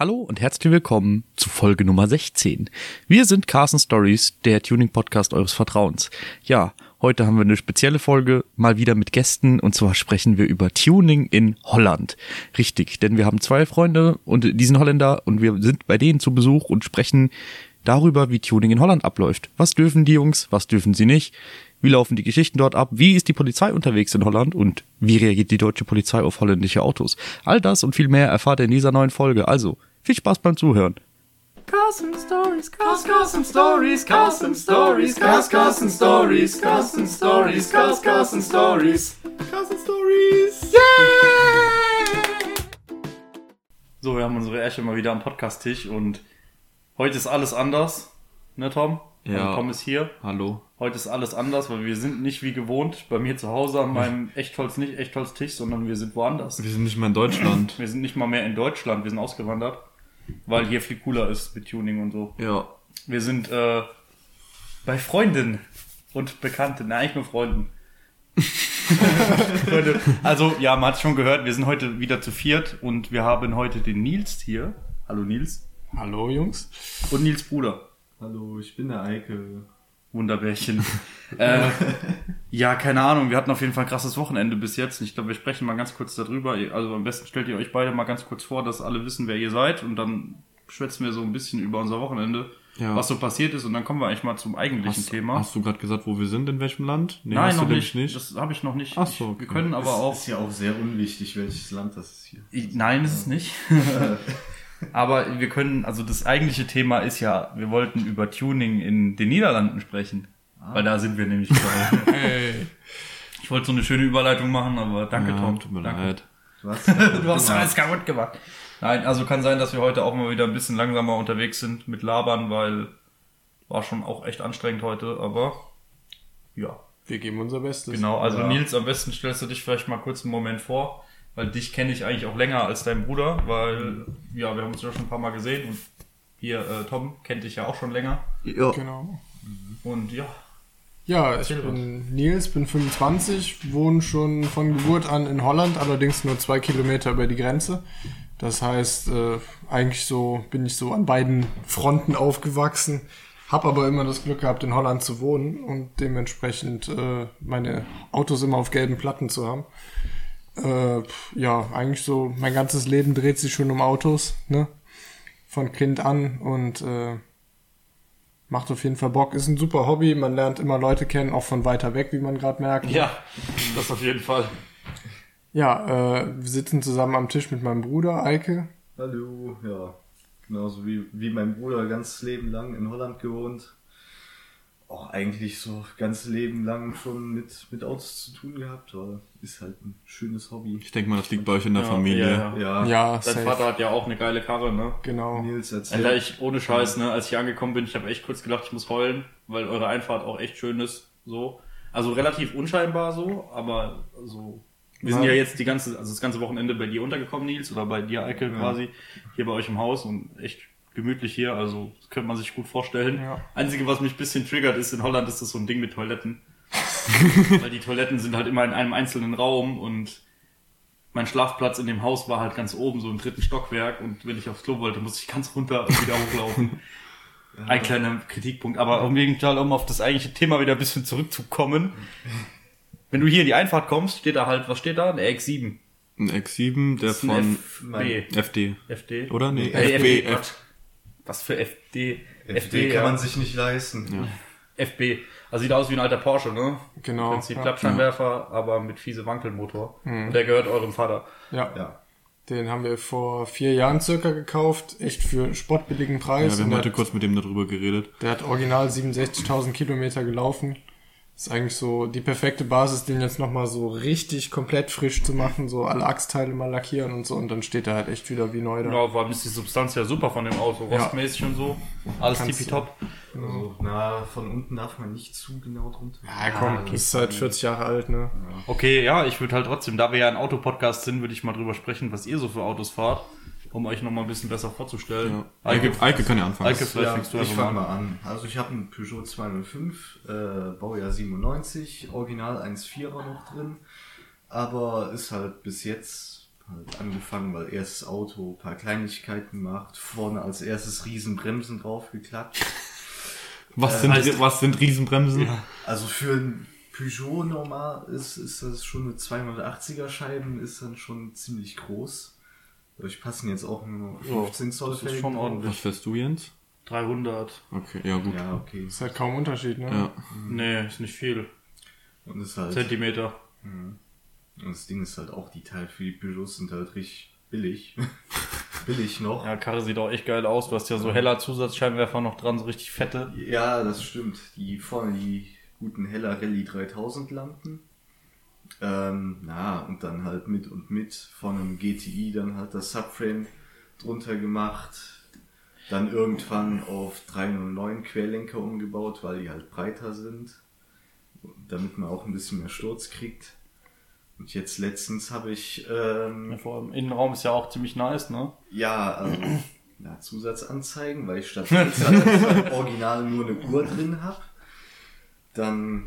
Hallo und herzlich willkommen zu Folge Nummer 16. Wir sind Carson Stories, der Tuning-Podcast eures Vertrauens. Ja, heute haben wir eine spezielle Folge, mal wieder mit Gästen, und zwar sprechen wir über Tuning in Holland. Richtig, denn wir haben zwei Freunde und die sind Holländer und wir sind bei denen zu Besuch und sprechen darüber, wie Tuning in Holland abläuft. Was dürfen die Jungs, was dürfen sie nicht? Wie laufen die Geschichten dort ab? Wie ist die Polizei unterwegs in Holland? Und wie reagiert die deutsche Polizei auf holländische Autos? All das und viel mehr erfahrt ihr in dieser neuen Folge. Also, viel Spaß beim Zuhören. Carson Stories, Cars, Carson Stories, Carson Stories, Cars, Carson Stories, Carson Stories, Cars, Carson Stories, Carson Stories. So, wir haben unsere Esche mal wieder am Podcast-Tisch und heute ist alles anders. Ne, Tom? Ja. Also Tom ist hier. Hallo. Heute ist alles anders, weil wir sind nicht wie gewohnt bei mir zu Hause an meinem Echtholz, nicht Echtholz-Tisch, sondern wir sind woanders. Wir sind nicht mehr in Deutschland. Wir sind nicht mal mehr in Deutschland, wir sind ausgewandert, weil hier viel cooler ist mit Tuning und so. ja. Wir sind äh, bei Freunden und Bekannten, nein, eigentlich nur Freunden. Freunde, also, ja, man hat schon gehört, wir sind heute wieder zu viert und wir haben heute den Nils hier. Hallo Nils. Hallo Jungs. Und Nils Bruder. Hallo, ich bin der Eike. Wunderbärchen. äh, ja, keine Ahnung, wir hatten auf jeden Fall ein krasses Wochenende bis jetzt. Ich glaube, wir sprechen mal ganz kurz darüber. Also am besten stellt ihr euch beide mal ganz kurz vor, dass alle wissen, wer ihr seid und dann schwätzen wir so ein bisschen über unser Wochenende, Ja. was so passiert ist und dann kommen wir eigentlich mal zum eigentlichen Hast, Thema. hast du gerade gesagt, wo wir sind, in welchem Land? Nee, Nein, noch nicht. nämlich Das habe ich noch nicht. Ach so, okay. Wir können aber auch. Ist ja auch sehr unwichtig, welches Land das ist hier. Ich, nein, ist es nicht. aber wir können, also das eigentliche Thema ist ja, wir wollten über Tuning in den Niederlanden sprechen. Weil da sind wir nämlich gerade. Hey. Ich wollte so eine schöne Überleitung machen, aber danke, Ja, Tom. tut mir danke. leid. Du hast, Du hast alles kaputt gemacht. Nein, also kann sein, dass wir heute auch mal wieder ein bisschen langsamer unterwegs sind mit Labern, weil war schon auch echt anstrengend heute, aber ja, Wir geben unser Bestes. genau. Also Ja. Nils, am besten stellst du dich vielleicht mal kurz einen Moment vor, weil dich kenne ich eigentlich auch länger als dein Bruder, weil ja, wir haben uns ja schon ein paar Mal gesehen und hier äh, Tom kennt dich ja auch schon länger Ja. Genau. und ja, Ja, ich bin Nils, bin 25, wohne schon von Geburt an in Holland, allerdings nur zwei Kilometer über die Grenze. Das heißt, äh, eigentlich so bin ich so an beiden Fronten aufgewachsen, habe aber immer das Glück gehabt, in Holland zu wohnen und dementsprechend äh, meine Autos immer auf gelben Platten zu haben. Äh, ja, eigentlich so, mein ganzes Leben dreht sich schon um Autos, ne? Von Kind an und äh, macht auf jeden Fall Bock. Ist ein super Hobby, man lernt immer Leute kennen, auch von weiter weg, wie man gerade merkt. ja, das auf jeden Fall. Ja, äh, wir sitzen zusammen am Tisch mit meinem Bruder Eike. Hallo, ja. Genauso wie, wie mein Bruder ganz Leben lang in Holland gewohnt. Auch eigentlich so ganz Leben lang schon mit, mit Autos zu tun gehabt, aber ist halt ein schönes Hobby. Ich denke mal, das liegt bei euch in der Ja, Familie. ja, ja. Ja, Ja, Dein safe. Vater hat ja auch eine geile Karre, ne? Genau. Nils erzählt. Alter, ich, ohne Scheiß, ne, als ich hier angekommen bin, ich habe echt kurz gedacht, ich muss heulen, weil eure Einfahrt auch echt schön ist, so. Also relativ unscheinbar so, aber so. Wir sind Ja. jetzt die ganze, also das ganze Wochenende bei dir untergekommen, Nils, oder bei dir, Eike, quasi, hier bei euch im Haus und echt gemütlich hier, also das könnte man sich gut vorstellen. Ja. Einzige, was mich ein bisschen triggert, ist, in Holland ist das so ein Ding mit Toiletten. weil die Toiletten sind halt immer in einem einzelnen Raum und mein Schlafplatz in dem Haus war halt ganz oben, so im dritten Stockwerk. Und wenn ich aufs Klo wollte, musste ich ganz runter und wieder hochlaufen. Ein kleiner Kritikpunkt. Aber um jeden Fall, um auf das eigentliche Thema wieder ein bisschen zurückzukommen. Wenn du hier in die Einfahrt kommst, steht da halt, was steht da? Eine X7. Ein X7, der von FB. FD. FD. Oder? Nee, Äh, FB. FB. Was für FD? FD kann man sich nicht leisten. FB. Also sieht aus wie ein alter Porsche, ne? Genau, Im Prinzip ja. Klappscheinwerfer, aber mit fiese Wankelmotor. Und der gehört eurem Vater. Ja. Ja. Den haben wir vor vier Jahren circa gekauft. Echt für spottbilligen Ja, Preis. wir haben heute kurz mit dem darüber geredet. der hat original 67.000 Kilometer gelaufen. Ist eigentlich so die perfekte Basis, den jetzt nochmal so richtig komplett frisch zu machen, so alle Achsteile mal lackieren und so. Und dann steht er halt echt wieder wie neu da. Ja, vor allem ist die Substanz ja super von dem Auto, Ja. rostmäßig und so. Alles tippitopp. Also, na, von unten darf man nicht zu genau drunter. Ja, komm, okay. ist halt 40 Jahre alt, ne? Okay, ja, ich würde halt trotzdem, da wir ja ein Autopodcast sind, würde ich mal drüber sprechen, was ihr so für Autos fahrt, um euch nochmal ein bisschen besser vorzustellen. Ja. Eike, Eike kann ja anfangen. Eike, vielleicht Ja, fängst du ich fange mal an. Also ich habe einen Peugeot 205, äh, Baujahr 97, Original 1.4er noch drin, aber ist halt bis jetzt halt angefangen, weil erstes Auto, paar Kleinigkeiten gemacht, vorne als erstes Riesenbremsen draufgeklappt. Was, sind, heißt- was sind Riesenbremsen? Also für ein Peugeot normal ist, ist das schon eine 280er Scheiben, ist dann schon ziemlich groß. Dadurch passen jetzt auch nur 15 Zoll das ist schon ordentlich. Was fährst du, Jens? 300. Okay, ja gut. Ja, okay. Ist halt kaum Unterschied, ne? Ja. Nee, ist nicht viel. Und ist halt, Zentimeter. und das Ding ist halt auch, die Teile für die Peugeots sind halt richtig billig. billig noch. Ja, Karre sieht auch echt geil aus. Du hast ja so heller Zusatzscheinwerfer noch dran, so richtig fette. Ja, das stimmt. Die vorne die guten Heller Rallye 3000 Lampen. Ähm, na, und dann halt mit und mit von einem GTI dann halt das Subframe drunter gemacht. Dann irgendwann auf 309 Querlenker umgebaut, weil die halt breiter sind. Damit man auch ein bisschen mehr Sturz kriegt. Und jetzt letztens habe ich ähm, Ja, vor allem Innenraum ist ja auch ziemlich nice, ne? ja, also ja, Zusatzanzeigen, weil ich statt Fenster original nur eine Uhr drin habe. Dann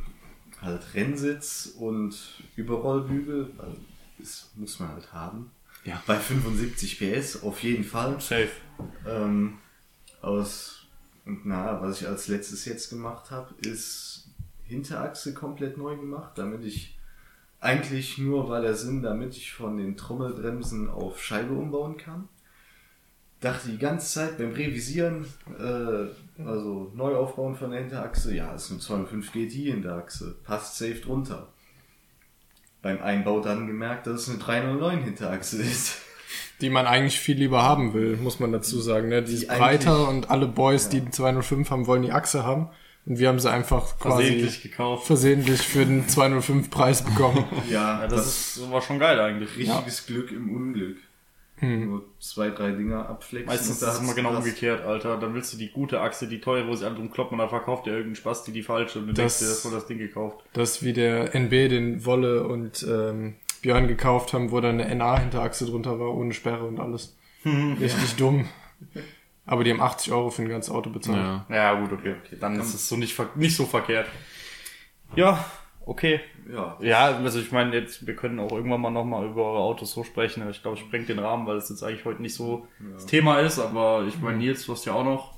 halt Rennsitz und Überrollbügel, weil das muss man halt haben. Ja. Bei 75 PS auf jeden Fall. Safe. Ähm, aus und na, was ich als letztes jetzt gemacht habe, ist Hinterachse komplett neu gemacht, damit ich eigentlich nur war der Sinn, damit ich von den Trommelbremsen auf Scheibe umbauen kann. Dachte die ganze Zeit beim Revisieren, äh, also neu aufbauen von der Hinterachse, ja, ist eine 205 GTI Hinterachse, passt safe drunter. Beim Einbau dann gemerkt, dass es eine 309 Hinterachse ist. Die man eigentlich viel lieber haben will, muss man dazu sagen. Ne? Die ist eigentlich- breiter und alle Boys, die die 205 haben, wollen die Achse haben. Und wir haben sie einfach quasi Versehentlich gekauft. versehentlich für den 205 Preis bekommen. Ja, Ja, das, ist, war schon geil eigentlich. richtiges Glück im Unglück. Nur zwei, drei Dinger abflexen. Meistens ist es immer genau gepasst. umgekehrt, Alter. Dann willst du die gute Achse, die teure, wo sie alle drum kloppen und dann verkauft dir irgendeinen Spaß, die die falsche und du Das- denkst dir, das wurde das Ding gekauft. Das ist wie der NB, den Wolle und ähm, Björn gekauft haben, wo da eine NA-Hinterachse drunter war, ohne Sperre und alles. Richtig dumm. Aber die haben 80 Euro für ein ganzes Auto bezahlt. Ja. Ja, gut, okay, okay. Dann ist es so nicht, ver- nicht so verkehrt. Ja, okay. Ja, Ja, also ich meine, jetzt, wir können auch irgendwann mal nochmal über eure Autos so sprechen. aber Ich glaube, es sprengt den Rahmen, weil es jetzt eigentlich heute nicht so das Thema ist. Aber ich meine, Nils, du hast ja auch noch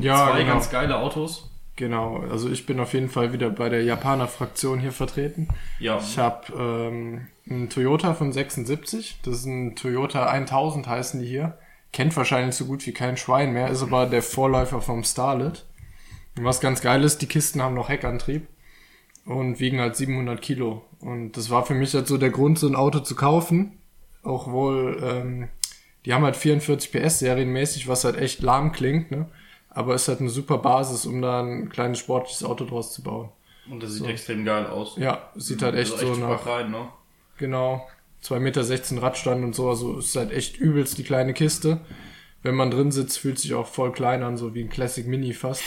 Ja, zwei genau. ganz geile Autos. Genau, also ich bin auf jeden Fall wieder bei der Japaner-Fraktion hier vertreten. Ja, Ich habe ähm, einen Toyota von 76, das ist ein Toyota 1000 heißen die hier. Kennt wahrscheinlich so gut wie kein Schwein mehr, ist aber der Vorläufer vom Starlet. Und was ganz geil ist, die Kisten haben noch Heckantrieb und wiegen halt 700 Kilo. Und das war für mich halt so der Grund, so ein Auto zu kaufen. Auch wohl, ähm, die haben halt 44 PS serienmäßig, was halt echt lahm klingt, ne? Aber ist halt eine super Basis, um da ein kleines sportliches Auto draus zu bauen. und das sieht extrem geil aus. Ja, sieht halt echt also so echt nach, klein, ne? genau, 2,16 Meter Radstand und so, also ist halt echt übelst die kleine Kiste. Wenn man drin sitzt, fühlt sich auch voll klein an, so wie ein Classic Mini fast.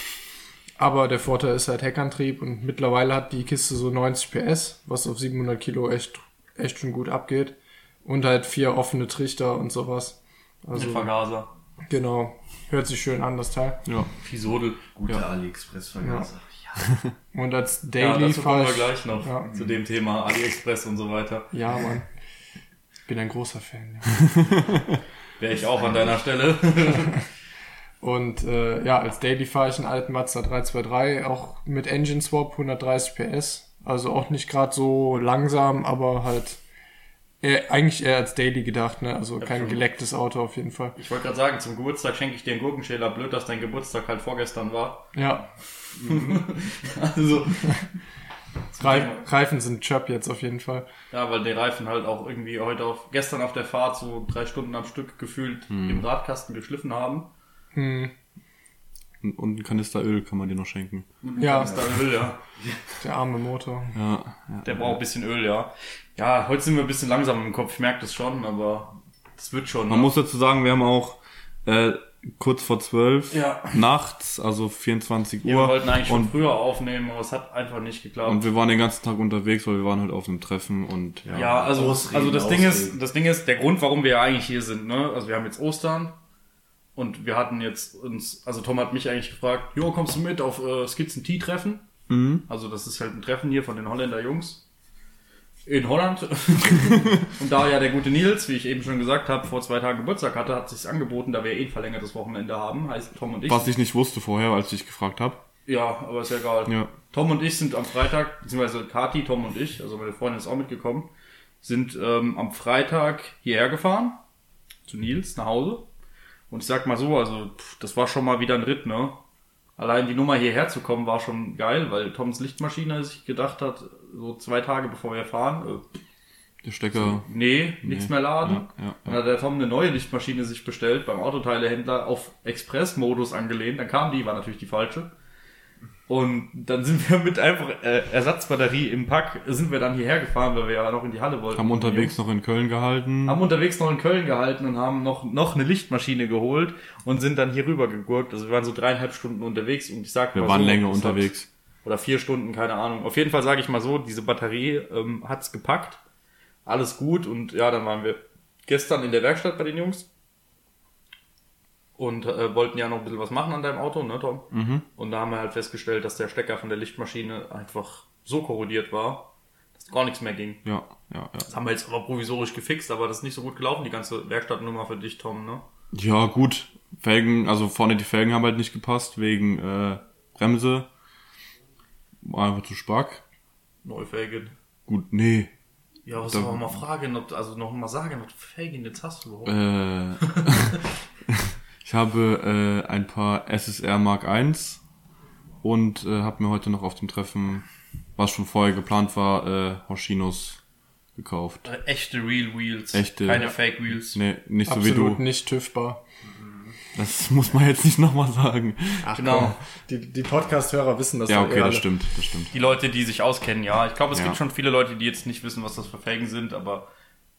Aber der Vorteil ist halt Heckantrieb und mittlerweile hat die Kiste so 90 PS, was auf 700 Kilo echt, echt schon gut abgeht. Und halt vier offene Trichter und sowas. Also, Mit Vergaser. genau. Hört sich schön an, das Teil. Ja. Fisodel. guter AliExpress-Vergaser. Und als Ja, Daily dazu kommen fahr wir ich, gleich noch Ja. zu dem Thema AliExpress und so weiter. ja, Mann. Ich bin ein großer Fan. Ja. Wäre ich auch an deiner Stelle. Und äh, ja, als Daily fahre ich einen alten Mazda 323, auch mit Engine Swap, 130 PS. Also auch nicht gerade so langsam, aber halt eher, eigentlich eher als Daily gedacht, ne? Also kein schon. gelecktes Auto auf jeden Fall. Ich wollte gerade sagen, zum Geburtstag schenke ich dir einen Gurkenschäler. Blöd, dass dein Geburtstag halt vorgestern war. Ja, Also, Reif, Reifen sind Chöp jetzt auf jeden Fall. ja, weil die Reifen halt auch irgendwie heute auf, gestern auf der Fahrt so drei Stunden am Stück gefühlt im Radkasten geschliffen haben. Hm, Und, und ein Kanister Öl kann man dir noch schenken. Ja. Ist da Öl, ja. der arme Motor. Ja, ja. Der braucht ein bisschen Öl, ja. Ja, heute sind wir ein bisschen langsam im Kopf, ich merke das schon, aber das wird schon. Man ne? muss dazu sagen, wir haben auch äh, kurz vor zwölf Ja. nachts, also 24 Ja, wir Uhr. wollten eigentlich schon und, früher aufnehmen, aber es hat einfach nicht geklappt. und wir waren den ganzen Tag unterwegs, weil wir waren halt auf einem Treffen und ja. Ja, also, Ausreden, also das Ding ist, das Ding ist, der Grund, warum wir ja eigentlich hier sind, ne? Also wir haben jetzt Ostern und wir hatten jetzt uns, also Tom hat mich eigentlich gefragt, Jo, kommst du mit auf äh, Skizzen T-Treffen? Mhm. Also das ist halt ein Treffen hier von den Holländer Jungs. In Holland. und da ja der gute Nils, wie ich eben schon gesagt habe, vor zwei Tagen Geburtstag hatte, hat sich's angeboten, da wir eh ein verlängertes Wochenende haben, heißt Tom und ich. Was ich nicht wusste vorher, als ich gefragt habe. Ja, aber ist ja egal. Ja. Tom und ich sind am Freitag, beziehungsweise Kati, Tom und ich, also meine Freundin ist auch mitgekommen, sind ähm, am Freitag hierher gefahren, zu Nils, nach Hause. Und ich sag mal so, also pff, das war schon mal wieder ein Ritt, ne? Allein die Nummer hierher zu kommen war schon geil, weil Toms Lichtmaschine sich gedacht hat, so zwei Tage bevor wir fahren, äh, Der Stecker. nee, nichts mehr laden. Ja, ja, Dann hat der Tom eine neue Lichtmaschine sich bestellt, beim Autoteilehändler auf Express-Modus angelehnt. Dann kam die, war natürlich die falsche. Und dann sind wir mit einfach äh, Ersatzbatterie im Pack, sind wir dann hierher gefahren, weil wir ja noch in die Halle wollten. Haben unterwegs noch in Köln gehalten. haben unterwegs noch in Köln gehalten und haben noch, noch eine Lichtmaschine geholt und sind dann hier rüber gegurkt. Also wir waren so dreieinhalb Stunden unterwegs und ich sag Wir mal waren so, länger hat- unterwegs. oder vier Stunden, keine Ahnung. Auf jeden Fall sage ich mal so, diese Batterie ähm, hat's gepackt. Alles gut und ja, dann waren wir gestern in der Werkstatt bei den Jungs und äh, wollten ja noch ein bisschen was machen an deinem Auto, ne Tom? Mhm. Und da haben wir halt festgestellt, dass der Stecker von der Lichtmaschine einfach so korrodiert war, dass gar nichts mehr ging. Ja, ja, ja. Das haben wir jetzt aber provisorisch gefixt, aber das ist nicht so gut gelaufen, die ganze Werkstattnummer für dich, Tom, ne? Ja, gut. Felgen, also vorne die Felgen haben halt nicht gepasst, wegen äh, Bremse. War einfach zu stark. Neufelgen. Gut, nee. Ja, was soll man mal fragen, ob, also noch mal sagen, was Felgen jetzt hast du überhaupt? Äh, ich habe äh, ein paar SSR Mark I und äh, habe mir heute noch auf dem Treffen, was schon vorher geplant war, äh, Hoshinos gekauft. Äh, Echte Real Wheels. Echte. Keine Fake Wheels. Nee, nicht so wie Absolut du. nicht TÜVbar. Das muss man jetzt nicht nochmal sagen. Ach, Genau. komm. Die, die Podcast-Hörer wissen das Ja, doch eh okay, das stimmt, das stimmt. Die Leute, die sich auskennen, ja. Ich glaube, es Ja. gibt schon viele Leute, die jetzt nicht wissen, was das für Felgen sind, aber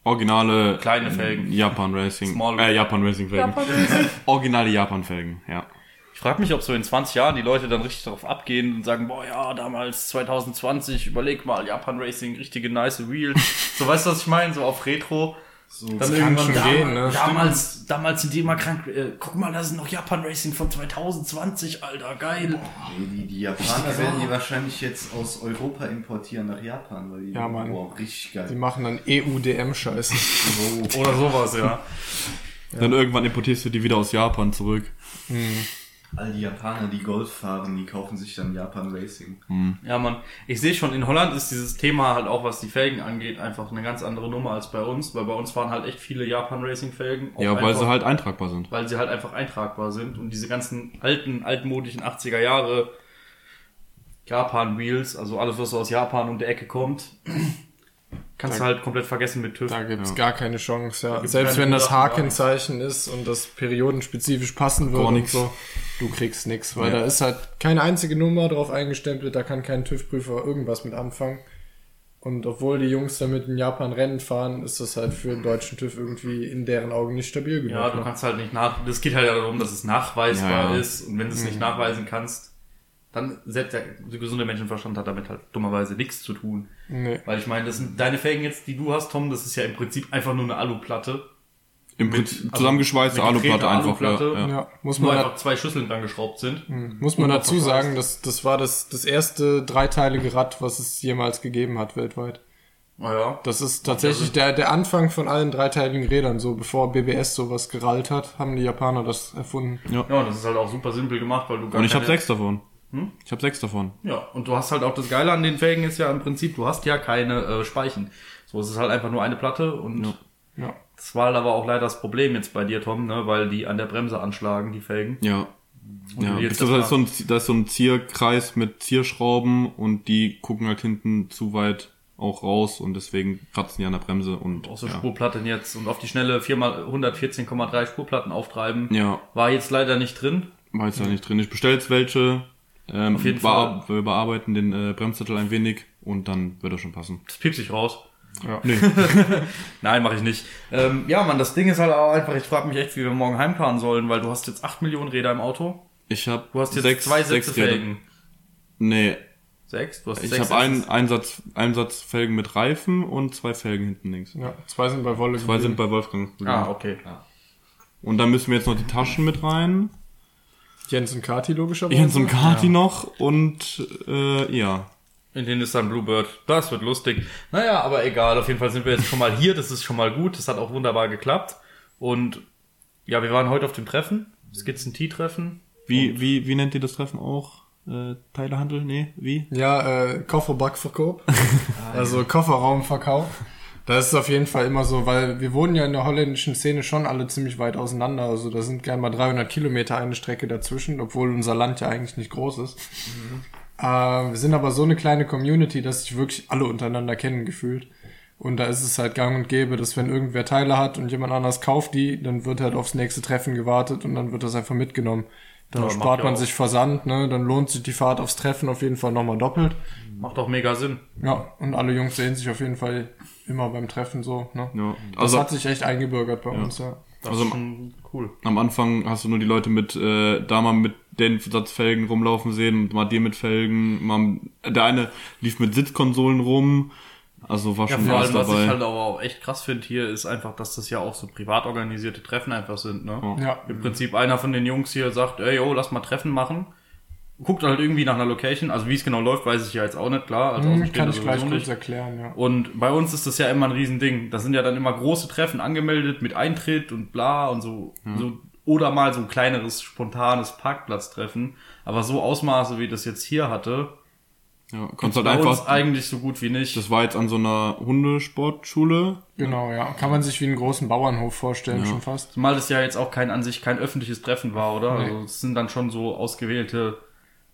Originale Kleine Felgen. Japan Racing. Small- äh, Japan Racing Felgen. Originale Japan Felgen, ja. ich frage mich, ob so in 20 Jahren die Leute dann richtig darauf abgehen und sagen, boah, ja, damals 2020, überleg mal, Japan Racing, richtige nice Wheels. so, weißt du, was ich meine? So auf Retro. So, Dann kann irgendwann schon dam- gehen, ne? Damals, damals sind die immer krank. Äh, guck mal, da sind noch Japan Racing von 2020, Alter, geil. Nee, die, die Japaner werden die wahrscheinlich jetzt aus Europa importieren nach Japan, weil die Ja, Mann. wow, richtig Die geil. machen dann EUDM-Scheiße. Oder sowas, ja. Dann irgendwann importierst du die wieder aus Japan zurück. All die Japaner, die Golf fahren, die kaufen sich dann Japan Racing. Ja, man, ich sehe schon, in Holland ist dieses Thema halt auch, was die Felgen angeht, einfach eine ganz andere Nummer als bei uns, weil bei uns fahren halt echt viele Japan Racing Felgen. Ja, weil einfach, sie halt eintragbar sind. weil sie halt einfach eintragbar sind und diese ganzen alten, altmodischen 80er Jahre Japan Wheels, also alles, was so aus Japan um die Ecke kommt, kannst du halt komplett vergessen mit TÜV. Da gibt's Ja. gar keine Chance, ja. Selbst wenn das H-Kennzeichen ist und das periodenspezifisch passen würde Gar und so, du kriegst nix, weil Ja. da ist halt keine einzige Nummer drauf eingestempelt, da kann kein TÜV-Prüfer irgendwas mit anfangen. Und obwohl die Jungs damit in Japan Rennen fahren, ist das halt für den deutschen TÜV irgendwie in deren Augen nicht stabil genug. Ja, du ne? kannst halt nicht nach, das geht halt darum, dass es nachweisbar Ja, ja. ist und wenn du es nicht nachweisen kannst, dann selbst der gesunde Menschenverstand hat damit halt dummerweise nichts zu tun. Nee. Weil ich meine, das sind deine Felgen jetzt, die du hast, Tom, das ist ja im Prinzip einfach nur eine Aluplatte. Im Mit- Prinzip also zusammengeschweißte mit Aluplatte einfach. Aluplatte. Ja, ja. Ja, muss man, einfach zwei Schüsseln dran geschraubt sind. muss man dazu sagen, dass das war das, das erste dreiteilige Rad, was es jemals gegeben hat weltweit. Naja. Das ist tatsächlich der, der Anfang von allen dreiteiligen Rädern. So bevor BBS sowas gerallt hat, haben die Japaner das erfunden. Ja, und das ist halt auch super simpel gemacht, weil du gar Und ich habe sechs davon. Hm? Ich habe sechs davon. Ja, und du hast halt auch das Geile an den Felgen ist ja im Prinzip, du hast ja keine äh, Speichen. So, es ist halt einfach nur eine Platte und Ja. Das war aber auch leider das Problem jetzt bei dir, Tom, ne, weil die an der Bremse anschlagen, die Felgen. Ja. Ja, jetzt das ist so ein, das ist so ein Zierkreis mit Zierschrauben und die gucken halt hinten zu weit auch raus und deswegen kratzen die an der Bremse und Auch so ja. Spurplatten jetzt und auf die schnelle 4x 114,3 Spurplatten auftreiben. ja, War jetzt leider nicht drin. war jetzt ja nicht drin. Ich bestelle jetzt welche, ähm, Auf jeden bear- wir bearbeiten den äh, Bremszettel ein wenig und dann wird er schon passen. Das piept sich raus. Ja. Nee. Nein, mache ich nicht. Ähm, ja, Mann, das Ding ist halt auch einfach, ich frage mich echt, wie wir morgen heimfahren sollen, weil du hast jetzt 8 Millionen Räder im Auto. Ich habe Du hast jetzt sechs, zwei Sätze sechs Räder. Felgen. Nee, Sechs? Du hast ich sechs habe einen Sätze. Einsatz, Einsatz Felgen mit Reifen und zwei Felgen hinten links. ja, zwei sind bei Wolle Zwei sind bei Wolfgang. Ah, okay. Und dann müssen wir jetzt noch die Taschen mit rein. Jens und Kati logischerweise. Jens und Kati noch und äh, ja. In denen ist dann Bluebird. Das wird lustig. Naja, aber egal. Auf jeden Fall sind wir jetzt schon mal hier. Das ist schon mal gut. Das hat auch wunderbar geklappt. Und ja, wir waren heute auf dem Treffen. Skizzen-T-Treffen. Wie, wie, wie nennt ihr das Treffen auch? Äh, Teilehandel? Nee, wie? Ja, äh, Kofferbackverkauf. also Kofferraumverkauf. Das ist auf jeden Fall immer so, weil wir wohnen ja in der holländischen Szene schon alle ziemlich weit auseinander. Also da sind gerne mal 300 Kilometer eine Strecke dazwischen, obwohl unser Land ja eigentlich nicht groß ist. Äh, wir sind aber so eine kleine Community, dass sich wirklich alle untereinander kennen gefühlt. Und da ist es halt gang und gäbe, dass wenn irgendwer Teile hat und jemand anders kauft die, dann wird halt aufs nächste Treffen gewartet und dann wird das einfach mitgenommen. Dann Ja, spart ja man auch. sich Versand, ne? Dann lohnt sich die Fahrt aufs Treffen auf jeden Fall nochmal doppelt. Macht auch mega Sinn. Ja, und alle Jungs sehen sich auf jeden Fall immer beim Treffen so, ne? Ja. Das Also hat sich echt eingebürgert bei uns, ja. Das Also- ist schon cool. am Anfang hast du nur die Leute mit, äh, da mal mit den Satzfelgen rumlaufen sehen und mal dir mit Felgen. Mal, der eine lief mit Sitzkonsolen rum. Also war Ja, schon vor allem, was ich halt aber auch echt krass finde hier, ist einfach, dass das ja auch so privat organisierte Treffen einfach sind, ne? Ja, Im Prinzip einer von den Jungs hier sagt, ey, yo, lass mal Treffen machen. Guckt halt irgendwie nach einer Location. Also wie es genau läuft, weiß ich ja jetzt auch nicht, klar. Also Hm, kann ich gleich kurz erklären, ja. Und bei uns ist das ja immer ein Riesending. Das sind ja dann immer große Treffen angemeldet mit Eintritt und bla und so. so oder mal so ein kleineres, spontanes Parkplatztreffen. Aber so Ausmaße, wie das jetzt hier hatte, Ja, kannst halt einfach, eigentlich so gut wie nicht. das war jetzt an so einer Hundesportschule. Genau, ja. Kann man sich wie einen großen Bauernhof vorstellen, Ja. schon fast. Zumal das ja jetzt auch kein an sich kein öffentliches Treffen war, oder? Nee. Also es sind dann schon so ausgewählte,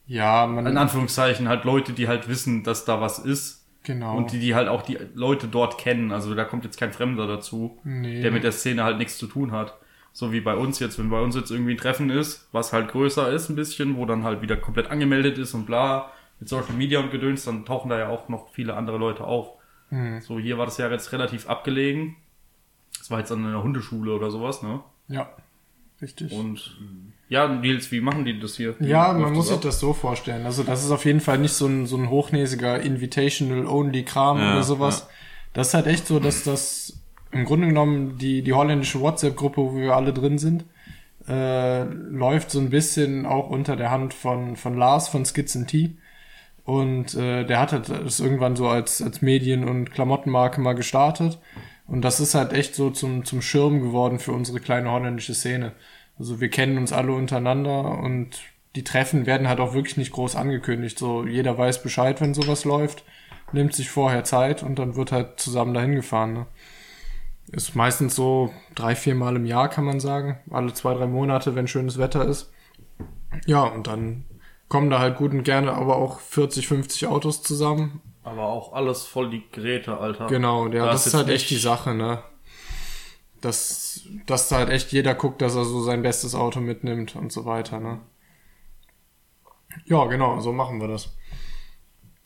Ja, in man, Anführungszeichen, halt Leute, die halt wissen, dass da was ist. genau. Und die, die halt auch die Leute dort kennen. Also da kommt jetzt kein Fremder dazu, Nee. der mit der Szene halt nichts zu tun hat. So wie bei uns jetzt, wenn bei uns jetzt irgendwie ein Treffen ist, was halt größer ist ein bisschen, wo dann halt wieder komplett angemeldet ist und bla, mit Social Media und Gedöns, dann tauchen da ja auch noch viele andere Leute auf. Hm. So, hier war das ja jetzt relativ abgelegen. Das war jetzt an einer Hundeschule oder sowas, ne? Ja, richtig. Und ja, Nils, wie machen die das hier? Wie Ja, man muss sich ab? das so vorstellen. Also das ist auf jeden Fall nicht so ein, so ein hochnäsiger Invitational-Only-Kram Ja, oder sowas. Das ist halt echt so, dass das im Grunde genommen die, die holländische WhatsApp-Gruppe, wo wir alle drin sind, äh, läuft so ein bisschen auch unter der Hand von, von Lars von Skizzen T. Und äh, der hat halt das irgendwann so als, als Medien- und Klamottenmarke mal gestartet. Und das ist halt echt so zum, zum Schirm geworden für unsere kleine holländische Szene. Also wir kennen uns alle untereinander und die Treffen werden halt auch wirklich nicht groß angekündigt. So jeder weiß Bescheid, wenn sowas läuft, nimmt sich vorher Zeit und dann wird halt zusammen dahin gefahren. Ne? Ist meistens so drei, vier Mal im Jahr, kann man sagen. Alle zwei, drei Monate, wenn schönes Wetter ist. Ja, und dann kommen da halt gut und gerne aber auch 40, 50 Autos zusammen. Aber auch alles voll die Geräte, Alter. Genau, ja, Da das ist halt echt die Sache, ne? Dass, dass da halt echt jeder guckt, dass er so sein bestes Auto mitnimmt und so weiter, ne? Ja, genau, so machen wir das.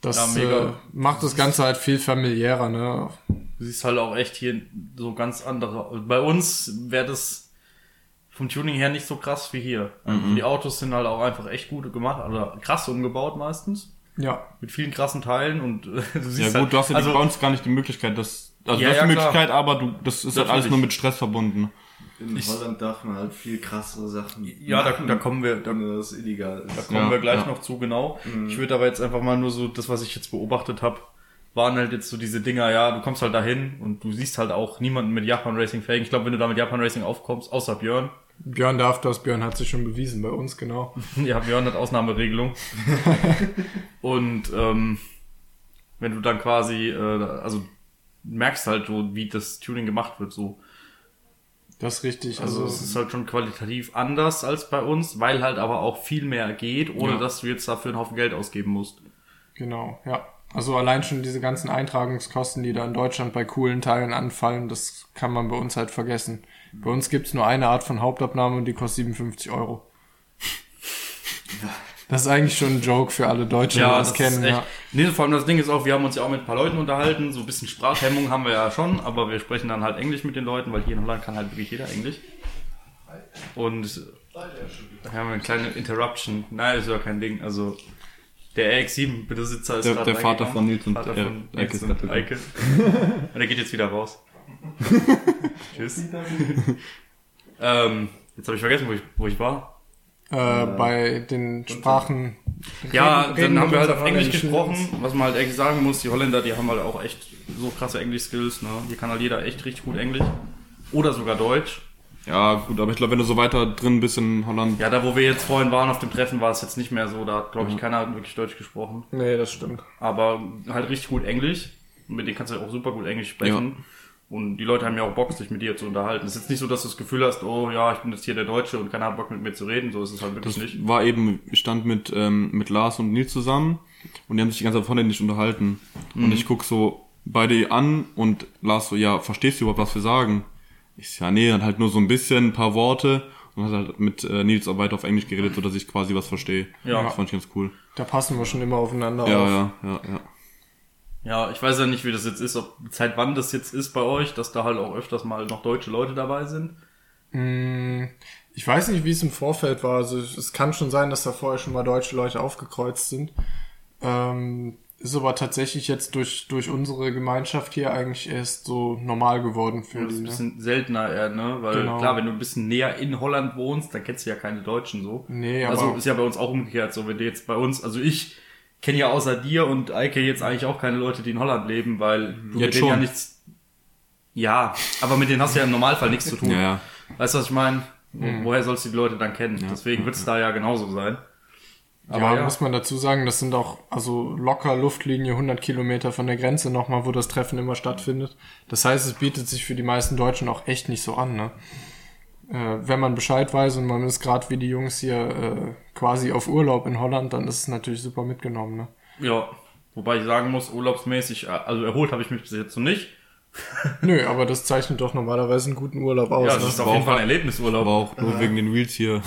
Das Ja, mega. Äh, macht das Ganze halt viel familiärer, ne? Du siehst halt auch echt hier so ganz andere. Bei uns wäre das vom Tuning her nicht so krass wie hier. Mhm. Die Autos sind halt auch einfach echt gut gemacht, oder krass umgebaut meistens. Ja, Mit vielen krassen Teilen und äh, du Ja siehst gut, halt, du hast ja also, bei uns gar nicht die Möglichkeit, das, also Ja, du hast ja, die klar. Möglichkeit, aber du, das ist halt alles nur mit Stress verbunden. In Holland darf man halt viel krassere Sachen. Ja, da, da kommen wir, da, dass es illegal da ist. kommen Ja, wir gleich ja. noch zu, genau. Ich würde aber jetzt einfach mal nur so, das, was ich jetzt beobachtet habe, waren halt jetzt so diese Dinger, ja, du kommst halt dahin und du siehst halt auch niemanden mit Japan Racing Felgen. Ich glaube, wenn du da mit Japan Racing aufkommst, außer Björn, Björn darf das, Björn hat sich schon bewiesen bei uns, genau. Ja, Björn hat Ausnahmeregelung. und ähm, wenn du dann quasi, äh, also merkst halt so, wie das Tuning gemacht wird, so. Das ist richtig. Also, Also, es ist halt schon qualitativ anders als bei uns, weil halt aber auch viel mehr geht, ohne Ja. dass du jetzt dafür einen Haufen Geld ausgeben musst. genau, ja. Also allein schon diese ganzen Eintragungskosten, die da in Deutschland bei coolen Teilen anfallen, das kann man bei uns halt vergessen. Bei uns gibt's nur eine Art von Hauptabnahme und die kostet 57 Euro. Das ist eigentlich schon ein Joke für alle Deutschen, die das, kennen. ist echt. Ja. Nee, vor allem das Ding ist auch, wir haben uns ja auch mit ein paar Leuten unterhalten, so ein bisschen Sprachhemmung haben wir ja schon, aber wir sprechen dann halt Englisch mit den Leuten, weil hier in Holland kann halt wirklich jeder Englisch. Und da haben wir eine kleine Interruption. Nein, ist ja kein Ding. Also der RX-7-Besitzer ist Der- gerade der Vater von Nils und Vater er- von Eike Nils ist und. Eike. Und der geht jetzt wieder raus. Tschüss. ähm, jetzt habe ich vergessen, wo ich, wo ich war. Äh, bei den Sprachen, Ja, reden dann haben wir halt auf Englisch gesprochen, was man halt echt sagen muss, die Holländer, die haben halt auch echt so krasse Englisch-Skills, ne? Hier kann halt jeder echt richtig gut Englisch. Oder sogar Deutsch. Ja, gut, aber ich glaube, wenn du so weiter drin bist in Holland, Ja, da wo wir jetzt vorhin waren auf dem Treffen, war es jetzt nicht mehr so, da hat, glaube ich, keiner wirklich Deutsch gesprochen. Nee, das stimmt. Aber halt richtig gut Englisch. Mit denen kannst du auch super gut Englisch sprechen. Und die Leute haben ja auch Bock, sich mit dir zu unterhalten. Es ist jetzt nicht so, dass du das Gefühl hast, oh ja, ich bin jetzt hier der Deutsche und keiner hat Bock mit mir zu reden. So ist es halt wirklich nicht. war eben, ich stand mit, ähm, mit Lars und Nils zusammen und die haben sich die ganze Zeit holländisch unterhalten. Und ich guck so beide an und Lars so, ja, verstehst du überhaupt, was wir sagen? Ich ja, nee, dann halt nur so ein bisschen, ein paar Worte und hat halt mit äh, Nils auch weiter auf Englisch geredet, so dass ich quasi was verstehe. Ja. Das fand ich ganz cool. Da passen wir schon immer aufeinander Ja, auf. ja, ja, ja. Ja, ich weiß ja nicht, wie das jetzt ist, ob seit wann das jetzt ist bei euch, dass da halt auch öfters mal noch deutsche Leute dabei sind. Mm, Ich weiß nicht, wie es im Vorfeld war. Also es kann schon sein, dass da vorher schon mal deutsche Leute aufgekreuzt sind. Ähm, ist aber tatsächlich jetzt durch, durch unsere Gemeinschaft hier eigentlich erst so normal geworden für Das ist ein Ne? bisschen seltener eher, ne? Weil Genau. klar, wenn du ein bisschen näher in Holland wohnst, dann kennst du ja keine Deutschen so. Nee, aber- Also ist ja bei uns auch umgekehrt so, wenn du jetzt bei uns, also ich kenne ja außer dir und Eike jetzt eigentlich auch keine Leute, die in Holland leben, weil du mit Jetzt denen ja schon. nichts. Ja, aber mit denen hast du ja im Normalfall nichts zu tun. Ja, ja. Weißt du, was ich meine? Mhm. Woher sollst du die Leute dann kennen? Deswegen wird's da ja genauso sein. Ja, muss man dazu sagen, das sind auch also locker Luftlinie 100 Kilometer von der Grenze nochmal, wo das Treffen immer stattfindet. Das heißt, es bietet sich für die meisten Deutschen auch echt nicht so an. Ne? Äh, wenn man Bescheid weiß und man ist gerade wie die Jungs hier äh, quasi auf Urlaub in Holland, dann ist es natürlich super mitgenommen. Ne? Ja. Wobei ich sagen muss, urlaubsmäßig, also erholt habe ich mich bis jetzt noch nicht. Nö, aber das zeichnet doch normalerweise einen guten Urlaub aus. Ja, ne? das ist auf aber jeden auch- Fall ein Erlebnisurlaub. Aber auch nur wegen den Wheels hier.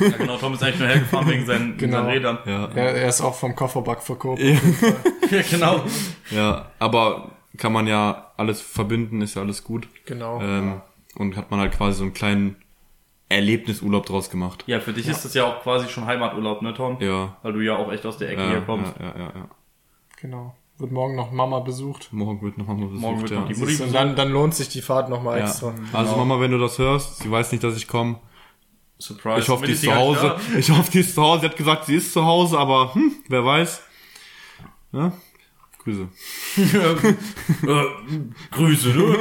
Ja, genau, Tom ist eigentlich nur hergefahren wegen seinen, Genau. seinen Rädern. Ja. er, er ist auch vom Kofferback verkauft. Ja, genau. ja, aber kann man ja alles verbinden, ist ja alles gut. Genau. Ähm, und hat man halt quasi so einen kleinen Erlebnisurlaub draus gemacht. Ja, für dich ist das ja auch quasi schon Heimaturlaub, ne, Tom? Ja. Weil du ja auch echt aus der Ecke Ja, hier ja, kommst. ja, ja, ja. Genau. Wird morgen noch Mama besucht. Morgen wird noch mal besucht, Morgen wird ja. noch die Mutti du, Und dann, dann lohnt sich die Fahrt nochmal ja. extra. Also Mama, wenn du das hörst, sie weiß nicht, dass ich komme. Surprise. Ich hoffe, die ist zu Hause. Ich hoffe, die ist zu Hause. Sie hat gesagt, sie ist zu Hause, aber hm, wer weiß. Ja? Grüße. Äh, Grüße, ne?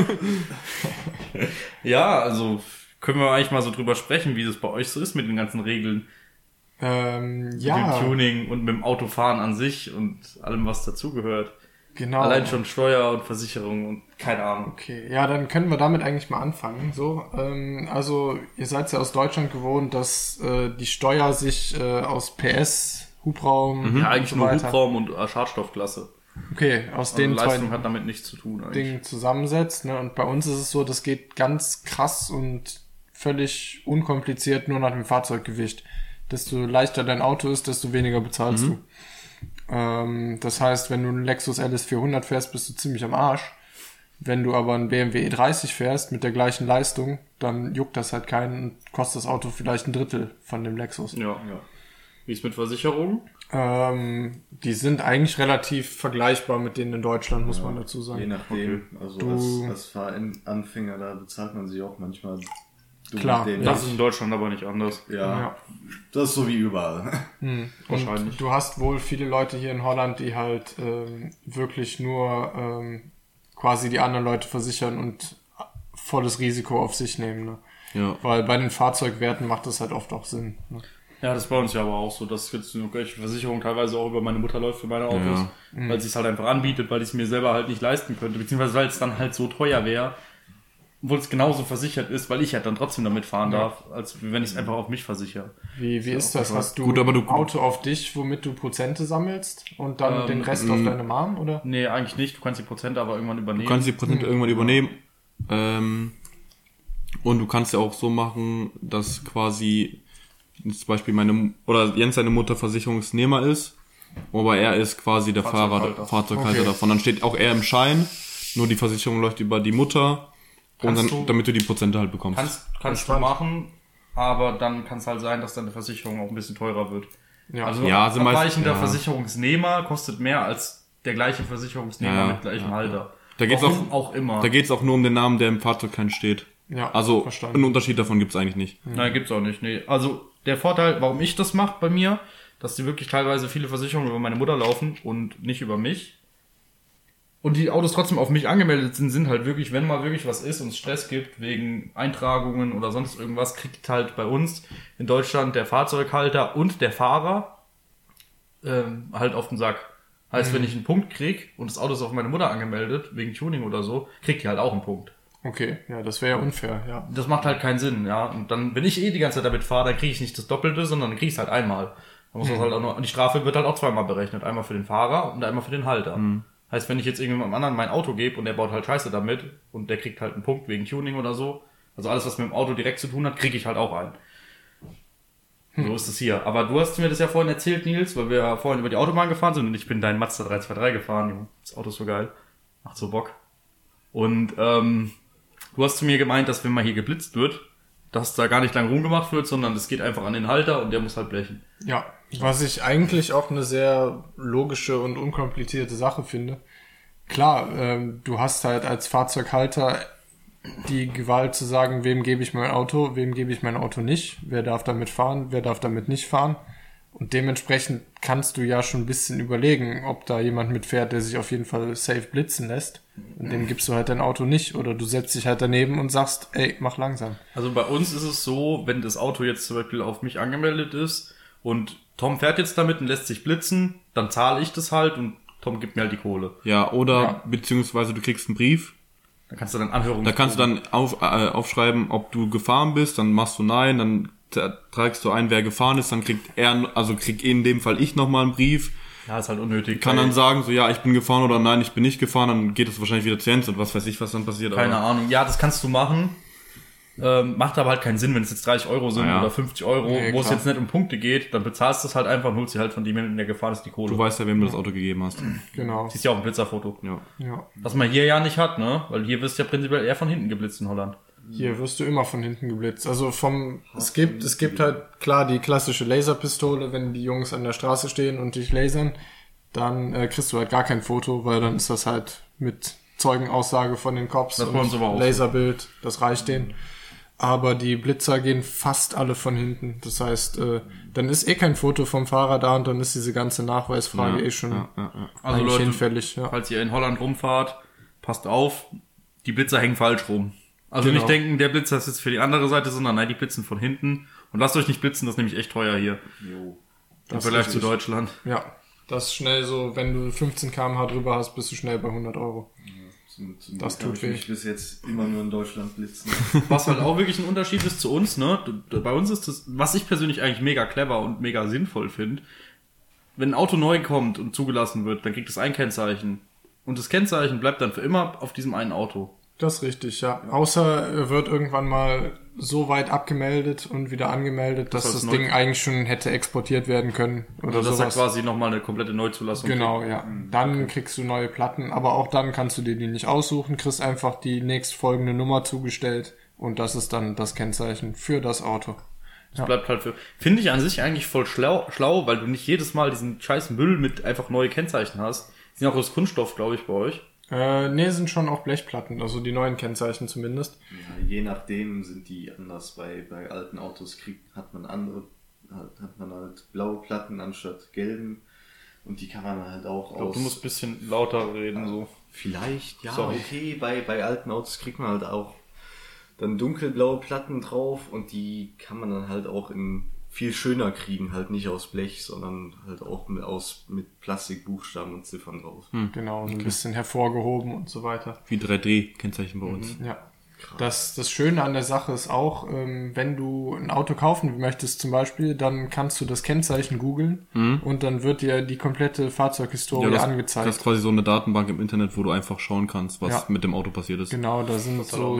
ja, also können wir eigentlich mal so drüber sprechen, wie das bei euch so ist mit den ganzen Regeln. Ähm, Mit ja, dem Tuning und mit dem Autofahren an sich und allem, was dazugehört. genau. Allein schon Steuer und Versicherung und keine Ahnung. Okay, ja, dann können wir damit eigentlich mal anfangen. So, ähm, also ihr seid ja aus Deutschland gewohnt, dass äh, die Steuer sich äh, aus PS, Hubraum, Ja, eigentlich und so nur weiter- Hubraum und äh, Schadstoffklasse. Okay, aus Also den Leistung hat damit nichts zu tun eigentlich. Dingen zusammensetzt. Ne? Und bei uns ist es so, das geht ganz krass und völlig unkompliziert nur nach dem Fahrzeuggewicht. Desto leichter dein Auto ist, desto weniger bezahlst du. Ähm, das heißt, wenn du einen Lexus LS400 fährst, bist du ziemlich am Arsch. Wenn du aber einen BMW E30 fährst mit der gleichen Leistung, dann juckt das halt keinen und kostet das Auto vielleicht ein Drittel von dem Lexus. Ja, ja. Wie ist mit Versicherung? Ähm, die sind eigentlich relativ vergleichbar mit denen in Deutschland, muss man dazu sagen. Je nachdem. Also Du- als, als Fahranfänger, da bezahlt man sich auch manchmal dumm Klar. Das ist in Deutschland aber nicht anders. ja, Ja. das ist so wie überall. Wahrscheinlich. Und du hast wohl viele Leute hier in Holland, die halt ähm, wirklich nur ähm, quasi die anderen Leute versichern und volles Risiko auf sich nehmen. Ne? Ja. Weil bei den Fahrzeugwerten macht das halt oft auch Sinn. Ne? Ja, das ist bei uns ja aber auch so, dass jetzt irgendwelche Versicherung teilweise auch über meine Mutter läuft für meine Autos, Ja. weil sie es halt einfach anbietet, weil ich es mir selber halt nicht leisten könnte, beziehungsweise weil es dann halt so teuer wäre, obwohl es genauso versichert ist, weil ich halt dann trotzdem damit fahren darf, als wenn ich es einfach auf mich versichere. Wie, wie ist das? Hast du Gut, aber du- ein Auto auf dich, womit du Prozente sammelst und dann Ähm, den Rest auf deine Mom, oder? Nee, eigentlich nicht. Du kannst die Prozente aber irgendwann übernehmen. Du kannst die Prozente irgendwann übernehmen. Ähm, und du kannst ja auch so machen, dass quasi zum Beispiel meine oder Jens seine Mutter Versicherungsnehmer ist, aber er ist quasi der Fahrer, Fahrzeughalter. Fahrzeughalter Okay. davon. Dann steht auch er im Schein, nur die Versicherung läuft über die Mutter und dann, du- damit du die Prozente halt bekommst. Kannst, kannst du machen, aber dann kann es halt sein, dass deine Versicherung auch ein bisschen teurer wird. Ja. Also Ja, meist- abweichender ja. Versicherungsnehmer kostet mehr als der gleiche Versicherungsnehmer Ja, mit gleichem ja, Halter. Da geht's Warum auch, auch immer. da geht's auch nur um den Namen, der im Fahrzeugschein steht. Ja, Also verstanden. einen Unterschied davon gibt's eigentlich nicht. Nein, gibt's auch nicht. Nee. Also der Vorteil, warum ich das mache bei mir, dass die wirklich teilweise viele Versicherungen über meine Mutter laufen und nicht über mich. Und die Autos trotzdem auf mich angemeldet sind, sind halt wirklich, wenn mal wirklich was ist und es Stress gibt wegen Eintragungen oder sonst irgendwas, kriegt halt bei uns in Deutschland der Fahrzeughalter und der Fahrer ähm, halt auf den Sack. Heißt, wenn ich einen Punkt krieg und das Auto ist auf meine Mutter angemeldet, wegen Tuning oder so, kriegt die halt auch einen Punkt. Okay, ja, das wäre ja unfair, ja. Das macht halt keinen Sinn, ja. Und dann, wenn ich eh die ganze Zeit damit fahre, dann kriege ich nicht das Doppelte, sondern dann kriege ich es halt einmal. Dann muss das halt auch nur, und die Strafe wird halt auch zweimal berechnet. Einmal für den Fahrer und einmal für den Halter. Heißt, wenn ich jetzt irgendjemandem anderen mein Auto gebe und der baut halt Scheiße damit und der kriegt halt einen Punkt wegen Tuning oder so, also alles, was mit dem Auto direkt zu tun hat, kriege ich halt auch ein. So ist es hier. Aber du hast mir das ja vorhin erzählt, Nils, weil wir ja vorhin über die Autobahn gefahren sind und ich bin deinen Mazda 323 gefahren. Junge. Das Auto ist so geil. Macht so Bock. Und ähm, du hast zu mir gemeint, dass wenn mal hier geblitzt wird, dass da gar nicht lang rumgemacht wird, sondern es geht einfach an den Halter und der muss halt blechen. Ja, was ich eigentlich auch eine sehr logische und unkomplizierte Sache finde. Klar, ähm, du hast halt als Fahrzeughalter die Gewalt zu sagen, wem gebe ich mein Auto, wem gebe ich mein Auto nicht, wer darf damit fahren, wer darf damit nicht fahren. Und dementsprechend kannst du ja schon ein bisschen überlegen, ob da jemand mitfährt, der sich auf jeden Fall safe blitzen lässt. Und dem gibst du halt dein Auto nicht. Oder du setzt dich halt daneben und sagst, ey, mach langsam. Also bei uns ist es so, wenn das Auto jetzt zum Beispiel auf mich angemeldet ist und Tom fährt jetzt damit und lässt sich blitzen, dann zahle ich das halt und Tom gibt mir halt die Kohle. Ja, oder Ja. beziehungsweise du kriegst einen Brief, Dann kannst du dann Anhörung. da kannst du dann auf, äh, aufschreiben, ob du gefahren bist, dann machst du nein, dann t- tragst du ein, wer gefahren ist, dann kriegt er, also krieg in dem Fall ich nochmal einen Brief, Ja, ist halt unnötig. kann dann sagen, so ja, ich bin gefahren oder nein, ich bin nicht gefahren, dann geht es wahrscheinlich wieder zu Jens und was weiß ich, was dann passiert. Keine aber- Ahnung. Ja, das kannst du machen. Ähm, macht aber halt keinen Sinn, wenn es jetzt 30 Euro sind Ja. oder 50 Euro, Nee, wo es jetzt nicht um Punkte geht, dann bezahlst du es halt einfach und holst dir halt von dem, der gefahren ist, die Kohle. Du weißt ja, wem du das Auto gegeben hast. Genau. Siehst ja auch ein Blitzerfoto. Ja. Ja. Was man hier ja nicht hat, ne? Weil hier wirst du ja prinzipiell eher von hinten geblitzt in Holland. Hier wirst du immer von hinten geblitzt. Also vom, es gibt, es gibt halt klar die klassische Laserpistole, wenn die Jungs an der Straße stehen und dich lasern, dann äh, kriegst du halt gar kein Foto, weil dann ist das halt mit Zeugenaussage von den Cops Das so. Laserbild, das reicht denen. Aber die Blitzer gehen fast alle von hinten. Das heißt, äh, dann ist eh kein Foto vom Fahrer da und dann ist diese ganze Nachweisfrage eh schon Ja, ja, ja. Also Leute, hinfällig. Ja. falls ihr in Holland rumfahrt, passt auf, die Blitzer hängen falsch rum. Also Genau. nicht denken, der Blitzer ist jetzt für die andere Seite, sondern nein, die blitzen von hinten. Und lasst euch nicht blitzen, das ist nämlich echt teuer hier. Jo. Im Vergleich zu. Deutschland. ja. Das ist schnell so, wenn du 15 km/h drüber hast, bist du schnell bei 100 Euro. Zum, zum Das tut ich weh. mich bis jetzt immer nur in Deutschland blitzen. Was halt auch wirklich ein Unterschied ist zu uns, ne? Bei uns ist das, was ich persönlich eigentlich mega clever und mega sinnvoll finde, wenn ein Auto neu kommt und zugelassen wird, dann kriegt es ein Kennzeichen. Und das Kennzeichen bleibt dann für immer auf diesem einen Auto. Das ist richtig, ja. Außer er wird irgendwann mal so weit abgemeldet und wieder angemeldet, dass das neu- Ding eigentlich schon hätte exportiert werden können oder Also das ist ja sowas. quasi nochmal eine komplette Neuzulassung. Genau, ja. Dann kriegst du neue Platten, aber auch dann kannst du dir die nicht aussuchen, kriegst einfach die nächstfolgende Nummer zugestellt und das ist dann das Kennzeichen für das Auto. Das bleibt halt für. Finde ich an sich eigentlich voll schlau, schlau, weil du nicht jedes Mal diesen scheiß Müll mit einfach neue Kennzeichen hast. Die sind auch aus Kunststoff, glaube ich, bei euch. Äh, nee, sind schon auch Blechplatten, also die neuen Kennzeichen zumindest. Ja, je nachdem sind die anders. Bei, bei alten Autos kriegt, hat man andere, hat, hat man halt blaue Platten anstatt gelben. Und die kann man halt auch Ich glaube, aus. du musst ein bisschen lauter reden, so. Vielleicht, ja, Sorry. okay. Bei, bei alten Autos kriegt man halt auch dann dunkelblaue Platten drauf und die kann man dann halt auch in viel schöner kriegen, halt nicht aus Blech, sondern halt auch mit, aus, mit Plastikbuchstaben und Ziffern drauf. Genau, so ein bisschen hervorgehoben und so weiter. Wie 3D-Kennzeichen bei uns. Ja. Das, das Schöne an der Sache ist auch, ähm, wenn du ein Auto kaufen möchtest zum Beispiel, dann kannst du das Kennzeichen googeln und dann wird dir die komplette Fahrzeughistorie das, angezeigt. das ist quasi so eine Datenbank im Internet, wo du einfach schauen kannst, was Ja. mit dem Auto passiert ist. Genau, da sind so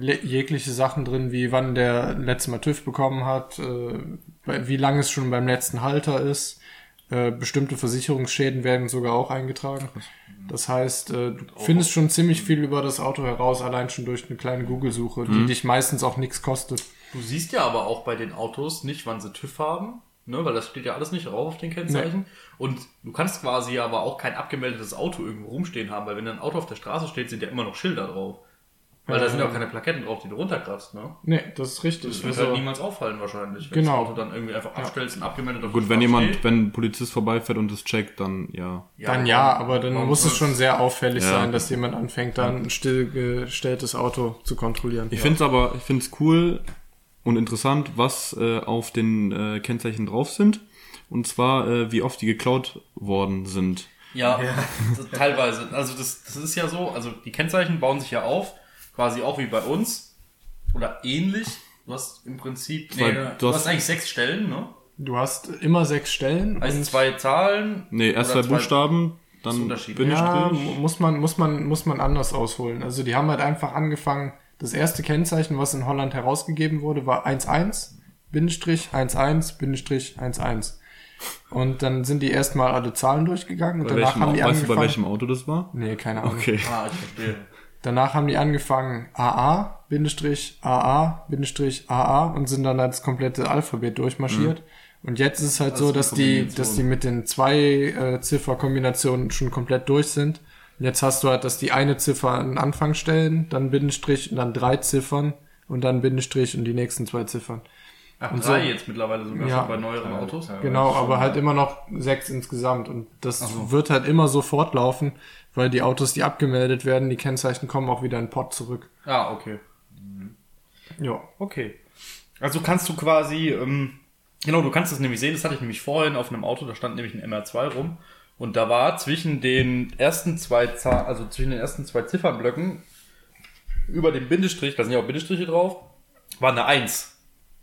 jegliche Sachen drin, wie wann der letzte Mal TÜV bekommen hat, äh, wie lange es schon beim letzten Halter ist. Äh, bestimmte Versicherungsschäden werden sogar auch eingetragen. Das heißt, äh, du findest schon ziemlich viel über das Auto heraus, allein schon durch eine kleine Google-Suche, die dich meistens auch nichts kostet. Du siehst ja aber auch bei den Autos nicht, wann sie TÜV haben, ne, weil das steht ja alles nicht drauf auf den Kennzeichen. Und du kannst quasi aber auch kein abgemeldetes Auto irgendwo rumstehen haben, weil wenn ein Auto auf der Straße steht, sind ja immer noch Schilder drauf. Weil da sind ja auch Ähm, keine Plaketten drauf, die du runterkratzt, ne? Nee, das ist richtig. Das wird Also, halt niemals auffallen wahrscheinlich. Wenn Genau. das Auto dann irgendwie einfach abstellst und abgemeldet auf Gut, wenn jemand, steht. wenn ein Polizist vorbeifährt und es checkt, dann ja. dann ja, aber dann muss es schon sehr auffällig Ja. sein, dass jemand anfängt, dann ein stillgestelltes Auto zu kontrollieren. Ich finde es aber, ich finde es cool und interessant, was äh, auf den äh, Kennzeichen drauf sind. Und zwar, äh, wie oft die geklaut worden sind. Ja, das- teilweise. Also das, das ist ja so, also die Kennzeichen bauen sich ja auf, quasi auch wie bei uns. Oder ähnlich. Du hast im Prinzip, nee, du du hast- hast eigentlich sechs Stellen, ne? Du hast immer sechs Stellen. Also und- zwei Zahlen. Nee, erst zwei Buchstaben, dann. Ja, Bindestrich. mu- muss man, muss man, muss man anders ausholen. Also die haben halt einfach angefangen, das erste Kennzeichen, was in Holland herausgegeben wurde, war 11, Bindestrich, 11, Bindestrich, 11. Und dann sind die erstmal alle Zahlen durchgegangen und Bei danach welchem, haben die weißt du, angefangen. bei welchem Auto das war? Nee, keine Ahnung. Okay. Ah, ich verstehe. Danach haben die angefangen AA, Bindestrich, AA, Bindestrich, AA und sind dann als komplette Alphabet durchmarschiert. Und jetzt ist es halt so, Also dass die, dass die mit den zwei äh, Zifferkombinationen schon komplett durch sind. Und jetzt hast du halt, dass die eine Ziffer an den Anfang stellen, dann Bindestrich und dann drei Ziffern und dann Bindestrich und die nächsten zwei Ziffern. Ach, Und drei so- jetzt mittlerweile sogar Ja. schon bei neueren Autos. Genau, aber halt immer noch sechs insgesamt. Und das wird halt immer so fortlaufen, weil die Autos, die abgemeldet werden, die Kennzeichen kommen auch wieder in den Pott zurück. Ah, okay. Ja. Okay. Also kannst du quasi, ähm, genau, du kannst es nämlich sehen, das hatte ich nämlich vorhin auf einem Auto, da stand nämlich ein MR2 rum. Und da war zwischen den ersten zwei Zahl, also zwischen den ersten zwei Ziffernblöcken über dem Bindestrich, da sind ja auch Bindestriche drauf, war eine 1.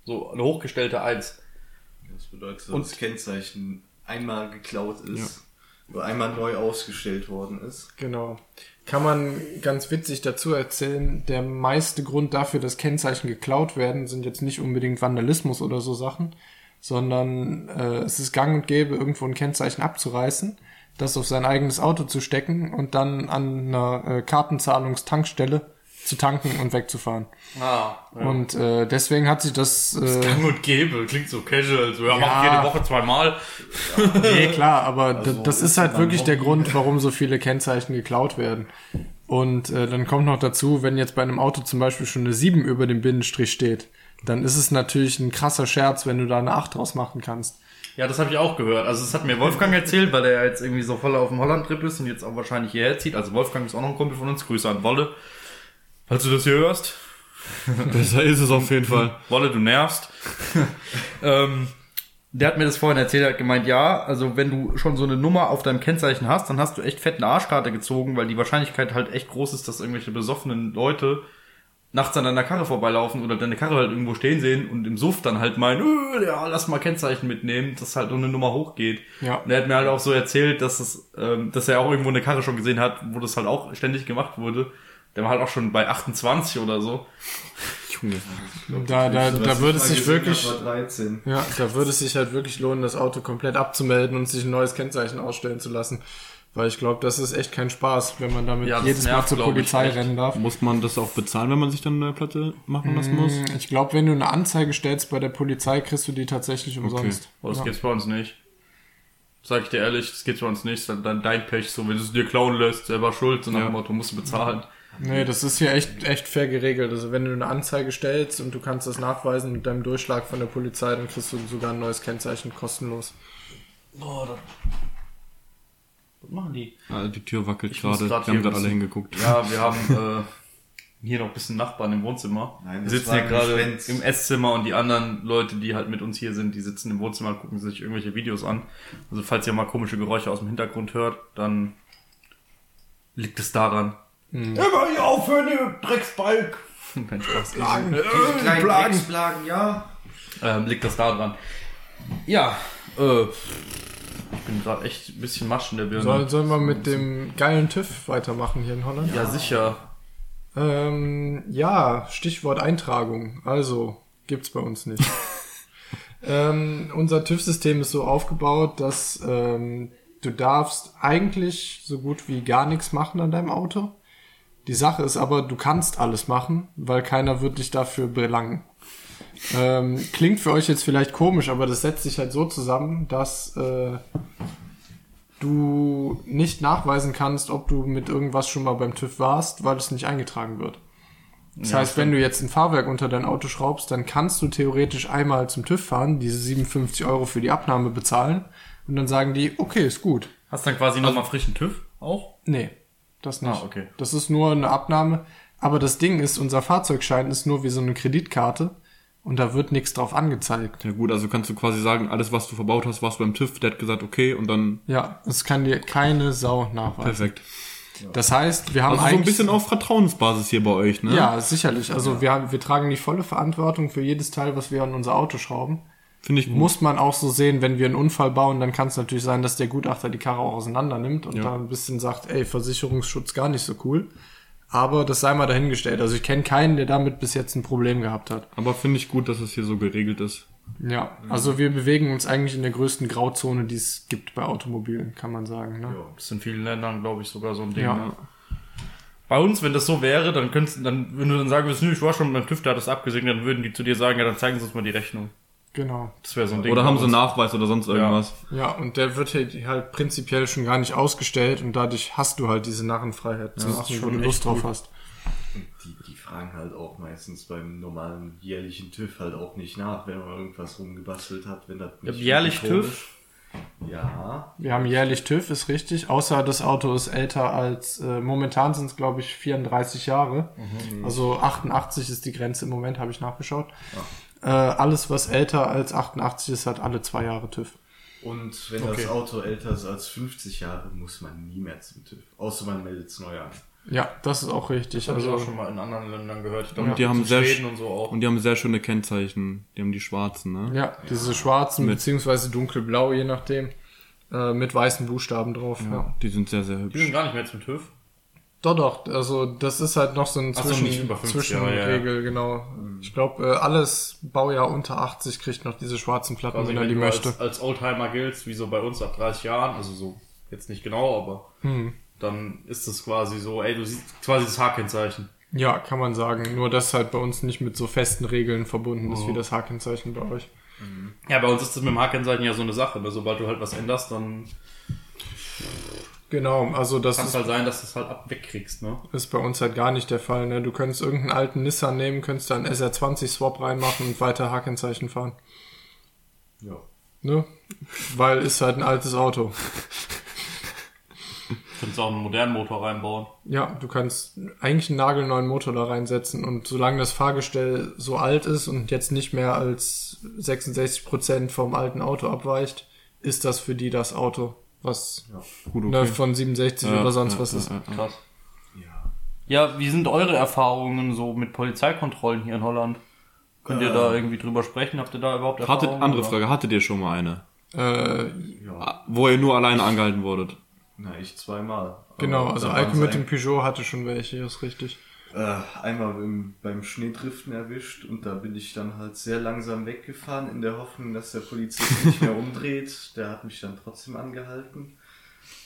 So eine hochgestellte 1. Das bedeutet, dass Und- das Kennzeichen einmal geklaut ist einmal neu ausgestellt worden ist. Genau. Kann man ganz witzig dazu erzählen, der meiste Grund dafür, dass Kennzeichen geklaut werden, sind jetzt nicht unbedingt Vandalismus oder so Sachen, sondern äh, es ist gang und gäbe, irgendwo ein Kennzeichen abzureißen, das auf sein eigenes Auto zu stecken und dann an einer äh, Kartenzahlungstankstelle zu tanken und wegzufahren. Ah, ja. Und äh, deswegen hat sich das... Äh, Gang und Gäbe, klingt so casual, so, ja, Ja. mach jede Woche zweimal. Nee, klar, aber Also, das ist halt wirklich der. Grund, warum so viele Kennzeichen geklaut werden. Und äh, dann kommt noch dazu, wenn jetzt bei einem Auto zum Beispiel schon eine 7 über dem Bindestrich steht, dann ist es natürlich ein krasser Scherz, wenn du da eine 8 draus machen kannst. Ja, das habe ich auch gehört. Also das hat mir Wolfgang erzählt, weil er jetzt irgendwie so voll auf dem Holland-Trip ist und jetzt auch wahrscheinlich hierher zieht. Also Wolfgang ist auch noch ein Kumpel von uns. Grüße an Wolle. Falls du das hier hörst. Besser ist es auf jeden Fall. Wolle, du nervst. ähm, der hat mir das vorhin erzählt, er hat gemeint, ja, also wenn du schon so eine Nummer auf deinem Kennzeichen hast, dann hast du echt fett eine Arschkarte gezogen, weil die Wahrscheinlichkeit halt echt groß ist, dass irgendwelche besoffenen Leute nachts an deiner Karre vorbeilaufen oder deine Karre halt irgendwo stehen sehen und im Suff dann halt meinen, äh, ja, lass mal Kennzeichen mitnehmen, dass halt so eine Nummer hochgeht. Ja. Und er hat mir halt auch so erzählt, dass es, ähm, dass er auch irgendwo eine Karre schon gesehen hat, wo das halt auch ständig gemacht wurde. Der war halt auch schon bei 28 oder so. Junge. Da, da, da würde mal es sich wirklich, hab, war 13. ja, da würde es sich halt wirklich lohnen, das Auto komplett abzumelden und sich ein neues Kennzeichen ausstellen zu lassen. Weil ich glaube, das ist echt kein Spaß, wenn man damit Ja, jedes Mal nervt, zur glaub ich, Polizei rennen darf. Muss man das auch bezahlen, wenn man sich dann eine Platte machen lassen muss? Ich glaube, wenn du eine Anzeige stellst bei der Polizei, kriegst du die tatsächlich umsonst. Oh, das ja. gibt's bei uns nicht. Sag ich dir ehrlich, das gibt's bei uns nicht. Dann, dann dein Pech, so wenn du es dir klauen lässt, selber schuld, so nach Ja. dem Motto, musst du bezahlen. Nee, das ist hier echt, echt fair geregelt. Also wenn du eine Anzeige stellst und du kannst das nachweisen mit deinem Durchschlag von der Polizei, dann kriegst du sogar ein neues Kennzeichen kostenlos. Oh, das... Was machen die? Ah, die Tür wackelt Ich gerade. Wir haben gerade alle hingeguckt. Ja, wir haben äh, hier noch ein bisschen Nachbarn im Wohnzimmer. Nein, wir sitzen hier gerade im Esszimmer und die anderen Leute, die halt mit uns hier sind, die sitzen im Wohnzimmer und gucken sich irgendwelche Videos an. Also falls ihr mal komische Geräusche aus dem Hintergrund hört, dann liegt es daran. Immer hier aufhören, ihr Drecksbalg! Kein Spaß. Diese kleinen Drecksplagen, ja. Ähm, liegt das da dran? Ja, äh, ich bin gerade echt ein bisschen Matsch in der Birne. Soll, sollen wir mit dem geilen TÜV weitermachen hier in Holland? ja, sicher. Ähm, ja, Stichwort Eintragung. Also, gibt's bei uns nicht. ähm, unser TÜV-System ist so aufgebaut, dass ähm, du darfst eigentlich so gut wie gar nichts machen an deinem Auto. Die Sache ist aber, du kannst alles machen, weil keiner wird dich dafür belangen. Ähm, klingt für euch jetzt vielleicht komisch, aber das setzt sich halt so zusammen, dass äh, du nicht nachweisen kannst, ob du mit irgendwas schon mal beim TÜV warst, weil es nicht eingetragen wird. Das heißt, wenn du jetzt ein Fahrwerk unter dein Auto schraubst, dann kannst du theoretisch einmal zum TÜV fahren, diese 57 Euro für die Abnahme bezahlen und dann sagen die, okay, ist gut. Hast dann quasi nochmal frischen TÜV auch? Nee, das nicht. Ah, okay. Das ist nur eine Abnahme. Aber das Ding ist, unser Fahrzeugschein ist nur wie so eine Kreditkarte und da wird nichts drauf angezeigt. Ja gut, also kannst du quasi sagen, alles was du verbaut hast, warst beim TÜV, der hat gesagt, okay, und dann Ja, es kann dir keine Sau nachweisen. perfekt. Das heißt, wir haben Also so ein bisschen auf Vertrauensbasis hier bei euch, ne? Ja, sicherlich. Also wir, haben, wir tragen die volle Verantwortung für jedes Teil, was wir an unser Auto schrauben. Finde ich gut. Muss man auch so sehen, wenn wir einen Unfall bauen, dann kann es natürlich sein, dass der Gutachter die Karre auch auseinander nimmt und Ja. da ein bisschen sagt, ey, Versicherungsschutz gar nicht so cool. Aber das sei mal dahingestellt. Also ich kenne keinen, der damit bis jetzt ein Problem gehabt hat. Aber finde ich gut, dass es hier so geregelt ist. Ja, also wir bewegen uns eigentlich in der größten Grauzone, die es gibt bei Automobilen, kann man sagen. Ne? Das ist in vielen Ländern, glaube ich, sogar so ein Ding. Ja. ne? Bei uns, wenn das so wäre, dann könntest du, dann, wenn du dann sagen würdest, nö, ich war schon beim TÜV, der hat das abgesegnet, dann würden die zu dir sagen, ja, dann zeigen sie uns mal die Rechnung. Genau. Das wäre so ein Ding. Oder haben sie uns. Nachweis oder sonst irgendwas. Ja, und der wird halt, halt prinzipiell schon gar nicht ausgestellt und dadurch hast du halt diese Narrenfreiheit zu das machen, ist wo schon du Lust drauf gut. hast. Die, die fragen halt auch meistens beim normalen jährlichen TÜV halt auch nicht nach, wenn man irgendwas rumgebastelt hat, wenn das nicht jährlich wirklich TÜV? Ja, Wir haben jährlich TÜV, ist richtig, außer das Auto ist älter als, äh, momentan sind es glaube ich 34 Jahre. Also 88 ist die Grenze im Moment, habe ich nachgeschaut. Äh, alles, was älter als 88 ist, hat alle zwei Jahre TÜV. und wenn Okay. das Auto älter ist als 50 Jahre, muss man nie mehr zum TÜV. Außer man meldet es neu an. Ja, das ist auch richtig. Das habe ich Also auch schon mal in anderen Ländern gehört. Ich glaube, Und die haben sehr und so auch. Und die haben sehr schöne Kennzeichen. Die haben die schwarzen, ne? Ja, diese schwarzen Mit- beziehungsweise dunkelblau, je nachdem, äh, mit weißen Buchstaben drauf. Ja. Die sind sehr, sehr Die hübsch. sind gar nicht mehr zum TÜV. Doch, doch, also das ist halt noch so ein so, Zwischen nicht über 50 Jahre, Zwischenregel, genau. Ich glaube, äh, alles Baujahr unter 80 kriegt noch diese schwarzen Platten, Also wenn er die du möchte. als, als Oldtimer giltst, wie so bei uns ab 30 Jahren, also so, jetzt nicht genau, aber Hm. dann ist es quasi so, ey, du siehst quasi das H-Kennzeichen. Ja, kann man sagen. Nur dass halt bei uns nicht mit so festen Regeln verbunden ist wie das Hakenzeichen bei euch. Ja, bei uns ist das mit dem H-Kennzeichen ja so eine Sache. Ne? Sobald du halt was änderst, dann Genau, also das kann ist, halt sein, dass du es halt ab wegkriegst, ne? ist bei uns halt gar nicht der Fall. Ne? Du könntest irgendeinen alten Nissan nehmen, könntest da einen SR20 Swap reinmachen und weiter Hakenzeichen fahren. Ja. Ne? Weil ist halt ein altes Auto. Du könntest auch einen modernen Motor reinbauen. Ja, du kannst eigentlich einen nagelneuen Motor da reinsetzen und solange das Fahrgestell so alt ist und jetzt nicht mehr als 66% vom alten Auto abweicht, ist das für die das Auto, was Gut, ne, okay. von 67 Ja, oder sonst ja, was ja, ist. ja, ja. Krass. Ja. Ja, wie sind eure Erfahrungen so mit Polizeikontrollen hier in Holland? Könnt ihr da irgendwie drüber sprechen? Habt ihr da überhaupt Hattet, Erfahrungen? andere oder? Frage, hattet ihr schon mal eine? Äh, ja. Wo ihr nur alleine angehalten wurdet? Na, ich zweimal. genau, also Alke mit dem Peugeot hatte schon welche, ist richtig. Äh, einmal beim, beim Schneedriften erwischt und da bin ich dann halt sehr langsam weggefahren in der Hoffnung, dass der Polizist nicht mehr umdreht. Der hat mich dann trotzdem angehalten.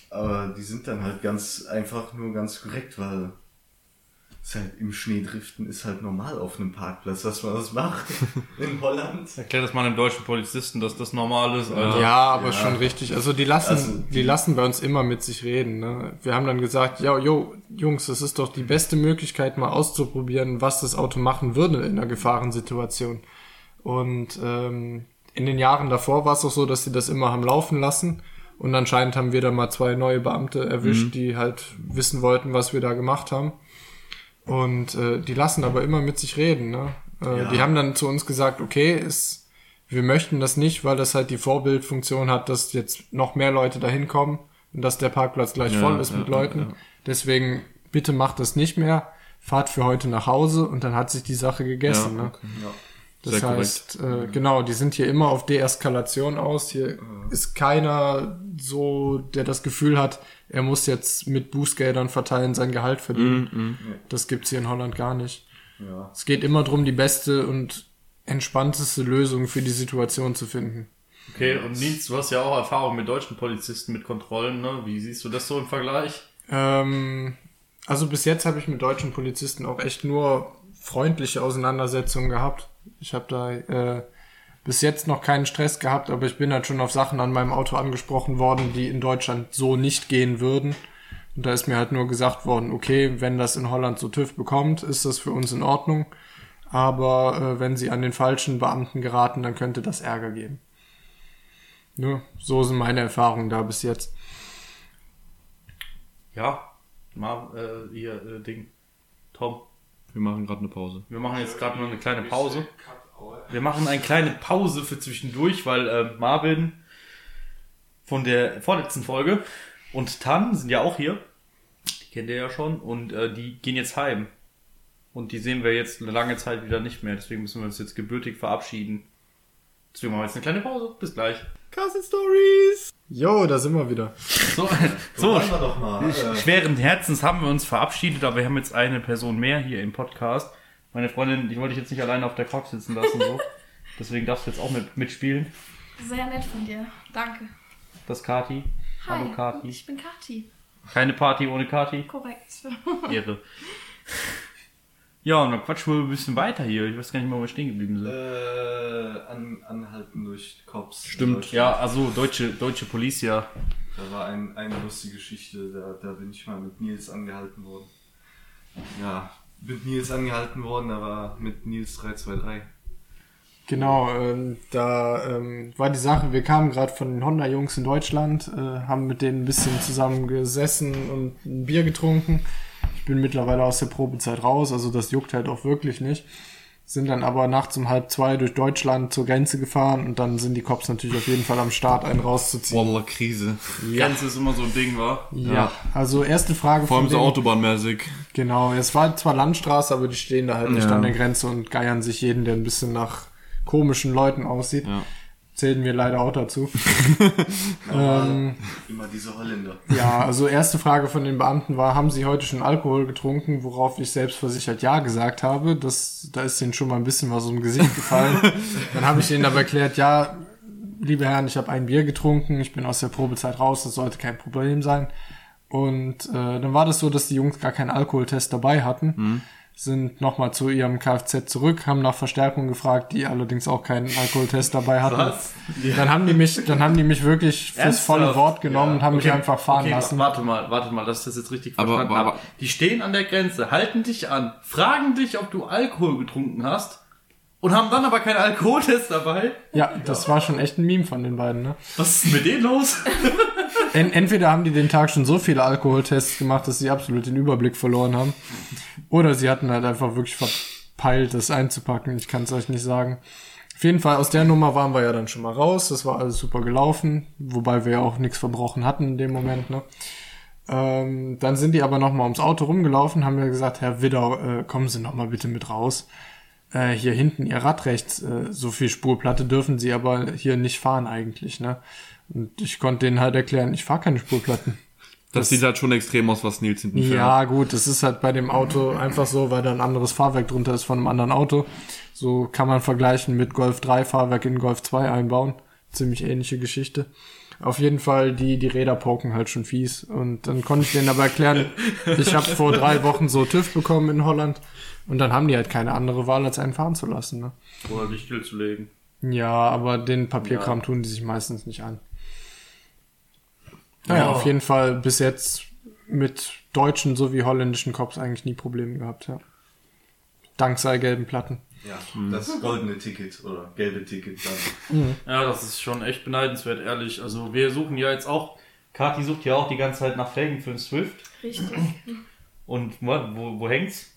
Aber die sind dann halt ganz einfach nur ganz korrekt, weil es halt im Schneedriften ist halt normal auf einem Parkplatz, dass man das macht in Holland. Erklär das mal einem deutschen Polizisten, dass das normal ist. Also. Ja, aber schon richtig. Also die lassen, Also die lassen bei uns immer mit sich reden. Ne? Wir haben dann gesagt, ja, jo, Jungs, das ist doch die beste Möglichkeit, mal auszuprobieren, was das Auto machen würde in einer Gefahrensituation. Und ähm, in den Jahren davor war es auch so, dass sie das immer haben laufen lassen. Und anscheinend haben wir da mal zwei neue Beamte erwischt, die halt wissen wollten, was wir da gemacht haben. Und äh, die lassen aber immer mit sich reden. Ne? Äh, Ja. Die haben dann zu uns gesagt, okay, ist, wir möchten das nicht, weil das halt die Vorbildfunktion hat, dass jetzt noch mehr Leute dahin kommen und dass der Parkplatz gleich Ja, voll ist ja, mit Leuten. Deswegen bitte macht das nicht mehr. Fahrt für heute nach Hause und dann hat sich die Sache gegessen. Ne? okay. Das Sehr korrekt. heißt, äh, genau, die sind hier immer auf Deeskalation aus. Hier ist keiner so, der das Gefühl hat, er muss jetzt mit Bußgeldern verteilen sein Gehalt verdienen. Mhm. Das gibt's hier in Holland gar nicht. Ja. Es geht immer drum, die beste und entspannteste Lösung für die Situation zu finden. Okay, und Nils, du hast ja auch Erfahrung mit deutschen Polizisten, mit Kontrollen, ne? Wie siehst du das so im Vergleich? Ähm, also bis jetzt habe ich mit deutschen Polizisten auch echt nur freundliche Auseinandersetzungen gehabt. Ich habe da äh, bis jetzt noch keinen Stress gehabt, aber ich bin halt schon auf Sachen an meinem Auto angesprochen worden, die in Deutschland so nicht gehen würden. Und da ist mir halt nur gesagt worden, okay, wenn das in Holland so TÜV bekommt, ist das für uns in Ordnung. Aber äh, wenn sie an den falschen Beamten geraten, dann könnte das Ärger geben. Nur so sind meine Erfahrungen da bis jetzt. Ja, mal äh, hier äh, Ding. Tom, Wir machen gerade eine Pause. wir machen jetzt gerade nur eine kleine Pause. Wir machen eine kleine Pause für zwischendurch, weil äh, Marvin von der vorletzten Folge und Tan sind ja auch hier. Die kennt ihr ja schon und äh, die gehen jetzt heim. Und die sehen wir jetzt eine lange Zeit wieder nicht mehr. Deswegen müssen wir uns jetzt gebürtig verabschieden. Deswegen machen wir jetzt eine kleine Pause. Bis gleich. Carsten Stories. Jo, da sind wir wieder. So, So, wir doch mal. Äh, schweren Herzens haben wir uns verabschiedet, aber wir haben jetzt eine Person mehr hier im Podcast. Meine Freundin, die wollte ich jetzt nicht alleine auf der Couch sitzen lassen, so. Deswegen darfst du jetzt auch mit, mitspielen. Sehr nett von dir. Danke. Das ist Kati. Hi, Hallo Kati. ich bin Kati. Keine Party ohne Kati. Korrekt. Ehre. Ja, und dann quatschen wir ein bisschen weiter hier. Ich weiß gar nicht mehr, wo wir stehen geblieben sind. äh, an, anhalten durch Cops. Stimmt. Ja, also deutsche, deutsche Policia. Da war ein, eine lustige Geschichte, da, da bin ich mal mit Nils angehalten worden. Ja, mit Nils angehalten worden, aber mit Nils 323. Genau, ähm, da ähm, war die Sache, wir kamen gerade von den Honda-Jungs in Deutschland, äh, haben mit denen ein bisschen zusammen gesessen und ein Bier getrunken. Ich bin mittlerweile aus der Probezeit raus, also das juckt halt auch wirklich nicht. Sind dann aber nachts um halb zwei durch Deutschland zur Grenze gefahren und dann sind die Cops natürlich auf jeden Fall am Start, einen rauszuziehen. Wallah, Krise. Grenze ist immer so ein Ding, war. Ja, also erste Frage Vor allem so autobahnmäßig. Genau, es war zwar Landstraße, aber die stehen da halt nicht Ja. an der Grenze und geiern sich jeden, der ein bisschen nach komischen Leuten aussieht. Ja. Zählen wir leider auch dazu. ähm, Immer diese Holländer. ja, also erste Frage von den Beamten war, haben sie heute schon Alkohol getrunken? Worauf ich selbstversichert ja gesagt habe. Das, da ist denen schon mal ein bisschen was um Gesicht gefallen. Dann habe ich ihnen aber erklärt, ja, liebe Herren, ich habe ein Bier getrunken, ich bin aus der Probezeit raus, das sollte kein Problem sein. Und äh, dann war das so, dass die Jungs gar keinen Alkoholtest dabei hatten. Sind nochmal zu ihrem Kfz zurück, haben nach Verstärkung gefragt, die allerdings auch keinen Alkoholtest dabei hatten. Was? Dann haben die mich, dann haben die mich wirklich fürs Ernsthaft? volle Wort genommen und haben mich einfach fahren okay, lassen. Warte mal, warte mal, dass ich das jetzt richtig Aber- verstanden aber- habe. Die stehen an der Grenze, halten dich an, fragen dich, ob du Alkohol getrunken hast und haben dann aber keinen Alkoholtest dabei. Ja, das war schon echt ein Meme von den beiden, ne? Was ist mit denen los? En entweder haben die den Tag schon so viele Alkoholtests gemacht, dass sie absolut den Überblick verloren haben. Oder sie hatten halt einfach wirklich verpeilt, das einzupacken. Ich kann es euch nicht sagen. Auf jeden Fall, aus der Nummer waren wir ja dann schon mal raus. Das war alles super gelaufen. Wobei wir ja auch nichts verbrochen hatten in dem Moment, ne? Ähm, dann sind die aber noch mal ums Auto rumgelaufen, haben mir gesagt, Herr Widau, äh, kommen Sie noch mal bitte mit raus. Äh, hier hinten Ihr Rad rechts, äh, so viel Spurplatte dürfen Sie aber hier nicht fahren eigentlich, ne? Und ich konnte denen halt erklären, ich fahre keine Spurplatten. Das, sieht halt schon extrem aus, was Nils hinten fährt. Ja, gut, das ist halt bei dem Auto einfach so, weil da ein anderes Fahrwerk drunter ist von einem anderen Auto. So kann man vergleichen mit Golf 3 Fahrwerk in Golf 2 einbauen. Ziemlich ähnliche Geschichte. Auf jeden Fall, die, die Räder poken halt schon fies. Und dann konnte ich denen aber erklären, ich habe vor drei Wochen so TÜV bekommen in Holland. Und dann haben die halt keine andere Wahl, als einen fahren zu lassen. Ne? Oder dich stillzulegen. Ja, aber den Papierkram tun die sich meistens nicht an. Naja, auf jeden Fall bis jetzt mit deutschen sowie holländischen Cops eigentlich nie Probleme gehabt, ja. Dank sei gelben Platten. Ja, das goldene Ticket oder gelbe Ticket dann. Ja, das ist schon echt beneidenswert, ehrlich. Also wir suchen ja jetzt auch, Kati sucht ja auch die ganze Zeit nach Felgen für den Swift. Richtig. Und wo, wo, wo hängt's?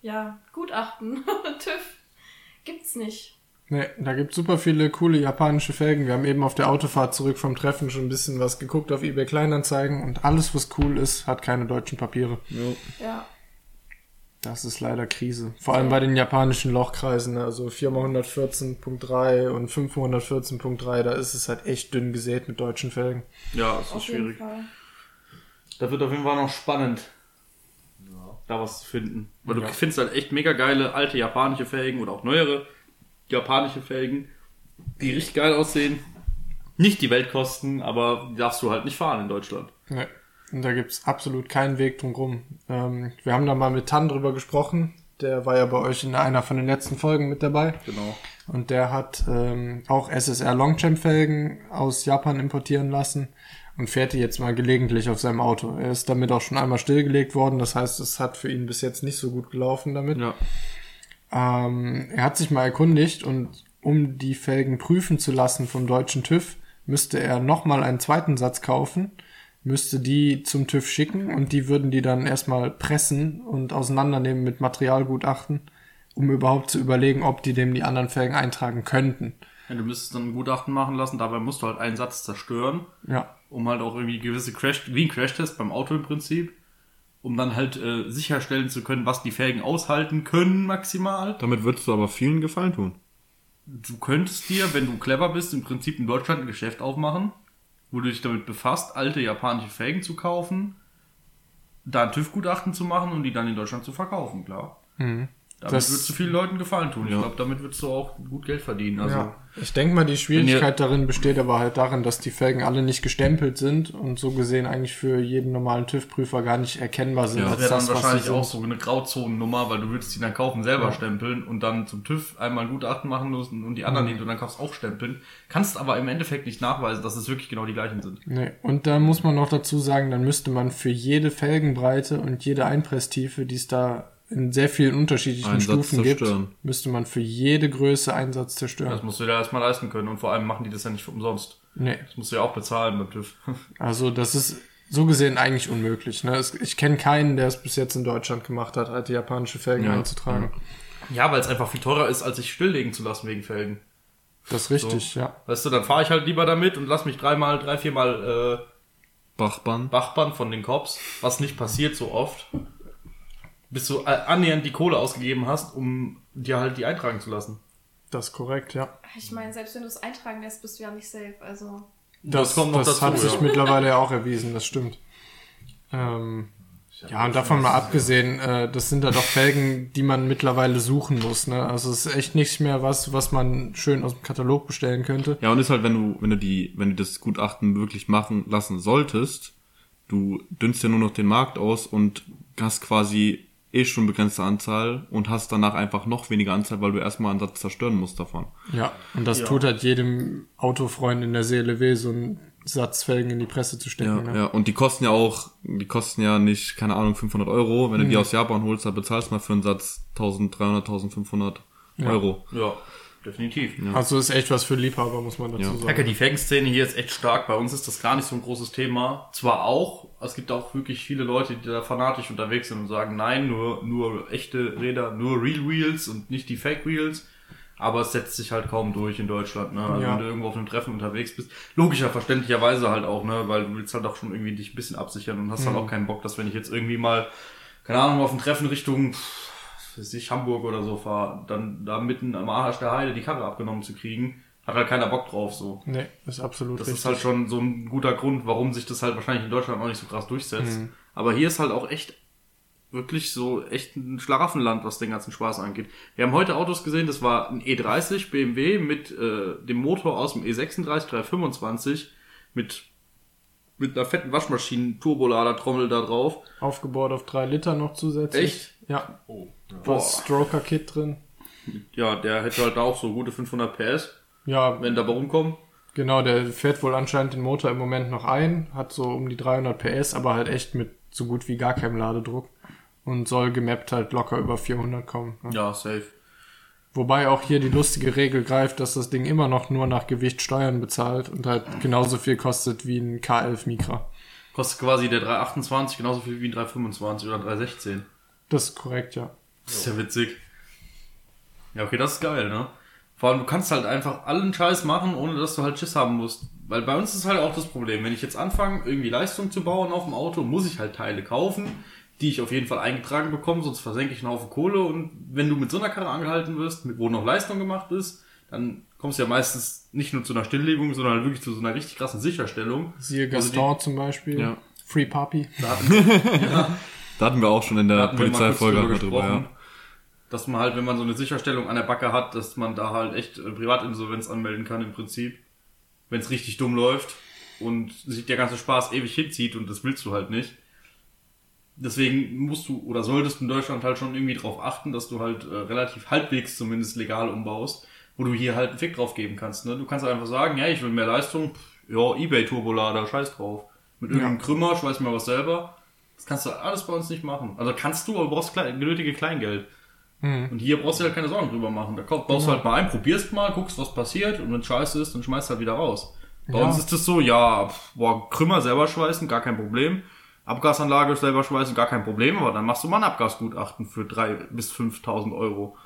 Ja, Gutachten. TÜV. Gibt's nicht. Ne, da gibt's super viele coole japanische Felgen. Wir haben eben auf der Autofahrt zurück vom Treffen schon ein bisschen was geguckt auf eBay Kleinanzeigen und alles, was cool ist, hat keine deutschen Papiere. Ja. Das ist leider Krise. Vor allem bei den japanischen Lochkreisen, also 414.3 und 514.3, da ist es halt echt dünn gesät mit deutschen Felgen. Ja, das ist Auf schwierig. Da wird auf jeden Fall noch spannend, da was zu finden. Weil du Ja. findest halt echt mega geile alte japanische Felgen oder auch neuere japanische Felgen, die richtig geil aussehen. Nicht die Welt kosten, aber die darfst du halt nicht fahren in Deutschland. Ne. Und da gibt's absolut keinen Weg drum rum. Ähm, wir haben da mal mit Tan drüber gesprochen. Der war ja bei euch in einer von den letzten Folgen mit dabei. Genau. Und der hat ähm, auch SSR Longchamp Felgen aus Japan importieren lassen. und fährt die jetzt mal gelegentlich auf seinem Auto. Er ist damit auch schon einmal stillgelegt worden, das heißt, es hat für ihn bis jetzt nicht so gut gelaufen damit. Ja. Ähm, er hat sich mal erkundigt und um die Felgen prüfen zu lassen vom deutschen TÜV, müsste er nochmal einen zweiten Satz kaufen, müsste die zum TÜV schicken und die würden die dann erstmal pressen und auseinandernehmen mit Materialgutachten, um überhaupt zu überlegen, ob die dem die anderen Felgen eintragen könnten. Ja, du müsstest dann ein Gutachten machen lassen, dabei musst du halt einen Satz zerstören, Ja, um halt auch irgendwie gewisse Crash, wie ein Crashtest beim Auto im Prinzip, um dann halt äh, sicherstellen zu können, was die Felgen aushalten können maximal. Damit würdest du aber vielen Gefallen tun. Du könntest dir, wenn du clever bist, im Prinzip in Deutschland ein Geschäft aufmachen, wo du dich damit befasst, alte japanische Felgen zu kaufen, da ein TÜV-Gutachten zu machen und die dann in Deutschland zu verkaufen, klar. Damit Das- würdest du vielen Leuten Gefallen tun. Ich Ja. glaube, damit würdest du auch gut Geld verdienen. Also, ja. Ich denke mal, die Schwierigkeit darin besteht aber halt darin, dass die Felgen alle nicht gestempelt sind und so gesehen eigentlich für jeden normalen TÜV-Prüfer gar nicht erkennbar sind. Ja, Das wäre dann das, wahrscheinlich auch so eine Grauzonennummer, weil du würdest die dann kaufen, selber stempeln und dann zum TÜV einmal ein Gutachten machen müssen und die anderen, die du dann kaufst, auch stempeln. Kannst aber im Endeffekt nicht nachweisen, dass es wirklich genau die gleichen sind. Nee. Und da muss man noch dazu sagen, dann müsste man für jede Felgenbreite und jede Einpresstiefe, die es da in sehr vielen unterschiedlichen Einen Satz Stufen gibt, zerstören. müsste man für jede Größe einen Satz zerstören. Das musst du dir erstmal leisten können und vor allem machen die das ja nicht für umsonst. nee. Das musst du ja auch bezahlen beim TÜV. Also das ist so gesehen eigentlich unmöglich. Ne? Es, ich kenne keinen, der es bis jetzt in Deutschland gemacht hat, alte japanische Felgen Ja. einzutragen. Ja, weil es einfach viel teurer ist, als sich stilllegen zu lassen wegen Felgen. Das ist richtig, ja. Weißt du, dann fahre ich halt lieber damit und lass mich dreimal, drei, viermal äh, Bachbahn. Bachband von den Cops, was nicht passiert so oft, bis du äh, annähernd die Kohle ausgegeben hast, um dir halt die eintragen zu lassen. Das ist korrekt, ja. Ich meine, selbst wenn du es eintragen lässt, bist du ja nicht safe. Also, Das, kommt noch das dazu, hat sich ja. mittlerweile ja auch erwiesen, das stimmt. Ähm, ja, und davon mal abgesehen, äh, das sind ja doch Felgen, die man mittlerweile suchen muss. Ne? Also es ist echt nicht mehr was, was man schön aus dem Katalog bestellen könnte. Ja, und ist halt, wenn du, wenn du die, wenn du das Gutachten wirklich machen lassen solltest, du dünnst ja nur noch den Markt aus und hast quasi eh schon begrenzte Anzahl und hast danach einfach noch weniger Anzahl, weil du erstmal einen Satz zerstören musst davon. Ja, und das tut halt jedem Autofreund in der Seele weh, so einen Satz Felgen in die Presse zu Ja, stecken. ne? ja, und die kosten ja auch, die kosten ja nicht, keine Ahnung, 500 Euro. Wenn du die aus Japan holst, dann bezahlst du mal für einen Satz 1300, 1500 Euro. Ja, definitiv. Also ist echt was für Liebhaber, muss man dazu Ja. sagen. Hacke, die Felgenszene hier ist echt stark. Bei uns ist das gar nicht so ein großes Thema. Zwar auch, es gibt auch wirklich viele Leute, die da fanatisch unterwegs sind und sagen, nein, nur, nur echte Räder, nur Real Wheels und nicht die Fake Wheels. Aber es setzt sich halt kaum durch in Deutschland, ne? Also Ja. wenn du irgendwo auf einem Treffen unterwegs bist. Logischer, verständlicherweise halt auch, ne? Weil du willst halt auch schon irgendwie dich ein bisschen absichern und hast halt auch keinen Bock, dass wenn ich jetzt irgendwie mal, keine Ahnung, auf ein Treffen Richtung, pff, was weiß ich, Hamburg oder so fahre, dann da mitten am Arsch der Heide die Karre abgenommen zu kriegen, hat halt keiner Bock drauf, so. Nee, ist absolut Das richtig. ist halt schon so ein guter Grund, warum sich das halt wahrscheinlich in Deutschland auch nicht so krass durchsetzt. Aber hier ist halt auch echt wirklich so echt ein Schlaraffenland, was den ganzen Spaß angeht. Wir haben heute Autos gesehen, das war ein E30 BMW mit äh, dem Motor aus dem E E36 325 mit mit einer fetten Waschmaschinen-Turbolader-Trommel da drauf. Aufgebaut auf drei Liter noch zusätzlich. Echt? Ja. Oh. Was Stroker-Kit drin. Ja, der hätte halt auch so gute 500 PS, Ja, wenn da rumkommen. genau, der fährt wohl anscheinend den Motor im Moment noch ein, hat so um die 300 PS, aber halt echt mit so gut wie gar keinem Ladedruck und soll gemappt halt locker über 400 kommen. Ne? Ja, safe. Wobei auch hier die lustige Regel greift, dass das Ding immer noch nur nach Gewicht Steuern bezahlt und halt genauso viel kostet wie ein K11 Micra. Kostet quasi der 328 genauso viel wie ein 325 oder 316. Das ist korrekt, ja. Das ist ja witzig. Ja, okay, das ist geil, ne? Vor allem, du kannst halt einfach allen Scheiß machen, ohne dass du halt Schiss haben musst. Weil bei uns ist halt auch das Problem, wenn ich jetzt anfange, irgendwie Leistung zu bauen auf dem Auto, muss ich halt Teile kaufen, die ich auf jeden Fall eingetragen bekomme, sonst versenke ich einen Haufen Kohle. Und wenn du mit so einer Karre angehalten wirst, wo noch Leistung gemacht ist, dann kommst du ja meistens nicht nur zu einer Stilllegung, sondern halt wirklich zu so einer richtig krassen Sicherstellung. Siehe Also die- Gaston zum Beispiel. Ja. Free Puppy. Da hatten, Da hatten wir auch schon in der Polizeifolge drüber drüber, ja. dass man halt, wenn man so eine Sicherstellung an der Backe hat, dass man da halt echt äh, Privatinsolvenz anmelden kann im Prinzip, wenn es richtig dumm läuft und sich der ganze Spaß ewig hinzieht und das willst du halt nicht. Deswegen musst du oder solltest in Deutschland halt schon irgendwie drauf achten, dass du halt äh, relativ halbwegs zumindest legal umbaust, wo du hier halt einen Fick drauf geben kannst. Ne? Du kannst einfach sagen, ja, ich will mehr Leistung, ja, Ebay Turbolader, scheiß drauf. Mit irgendeinem Krümmer, schmeiß mir was selber. Das kannst du alles bei uns nicht machen. Also kannst du, aber brauchst klein, nötige Kleingeld. Und hier brauchst du halt keine Sorgen drüber machen. Da kauf- baust du halt mal ein, probierst mal, guckst, was passiert und wenn scheiße ist, dann schmeißt du halt wieder raus. Bei Ja. uns ist das so, ja, boah, Krümmer selber schweißen, gar kein Problem. Abgasanlage selber schweißen, gar kein Problem, aber dann machst du mal ein Abgasgutachten für drei bis 5.000 Euro.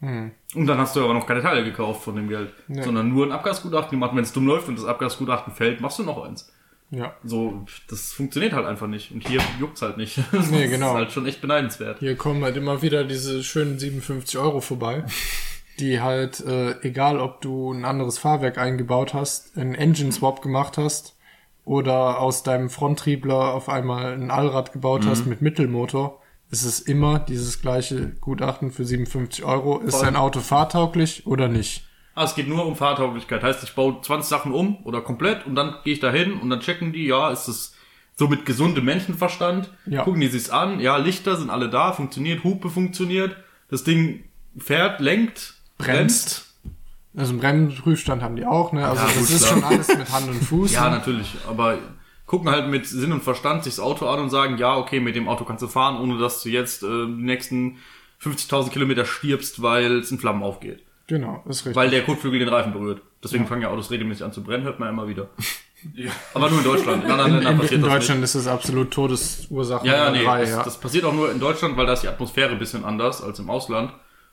Und dann hast du aber noch keine Teile gekauft von dem Geld, sondern nur ein Abgasgutachten gemacht. Wenn es dumm läuft und das Abgasgutachten fällt, machst du noch eins. Ja. So, das funktioniert halt einfach nicht. Und hier juckt's halt nicht. Nee, genau. Das ist halt schon echt beneidenswert. Hier kommen halt immer wieder diese schönen 57 Euro vorbei, die halt, äh, egal ob du ein anderes Fahrwerk eingebaut hast, einen Engine Swap gemacht hast oder aus deinem Fronttriebler auf einmal ein Allrad gebaut Mhm. hast mit Mittelmotor, ist es immer dieses gleiche Gutachten für 57 Euro. Ist dein Auto fahrtauglich oder nicht? Ah, es geht nur um Fahrtauglichkeit. Heißt, ich baue 20 Sachen um oder komplett und dann gehe ich da hin und dann checken die, ja, ist es so mit gesundem Menschenverstand. Ja. Gucken die sich's an, ja, Lichter sind alle da, funktioniert, Hupe funktioniert, das Ding fährt, lenkt, bremst. Also einen Bremsenprüfstand haben die auch, ne? Also Ja, das ist schon alles mit Hand und Fuß. Ja, ne? natürlich, aber gucken halt mit Sinn und Verstand sich das Auto an und sagen, ja, okay, mit dem Auto kannst du fahren, ohne dass du jetzt äh, die nächsten 50.000 Kilometer stirbst, weil es in Flammen aufgeht. Genau, ist richtig. Weil der Kotflügel den Reifen berührt. Deswegen fangen ja Autos regelmäßig an zu brennen, hört man immer wieder. Aber nur in Deutschland. In anderen Ländern in, passiert in das Deutschland ist es absolut Todesursache nicht. Ja, ja, nee. drei, das, ja. das passiert auch nur in Deutschland, weil da ist die Atmosphäre ein bisschen anders als im Ausland.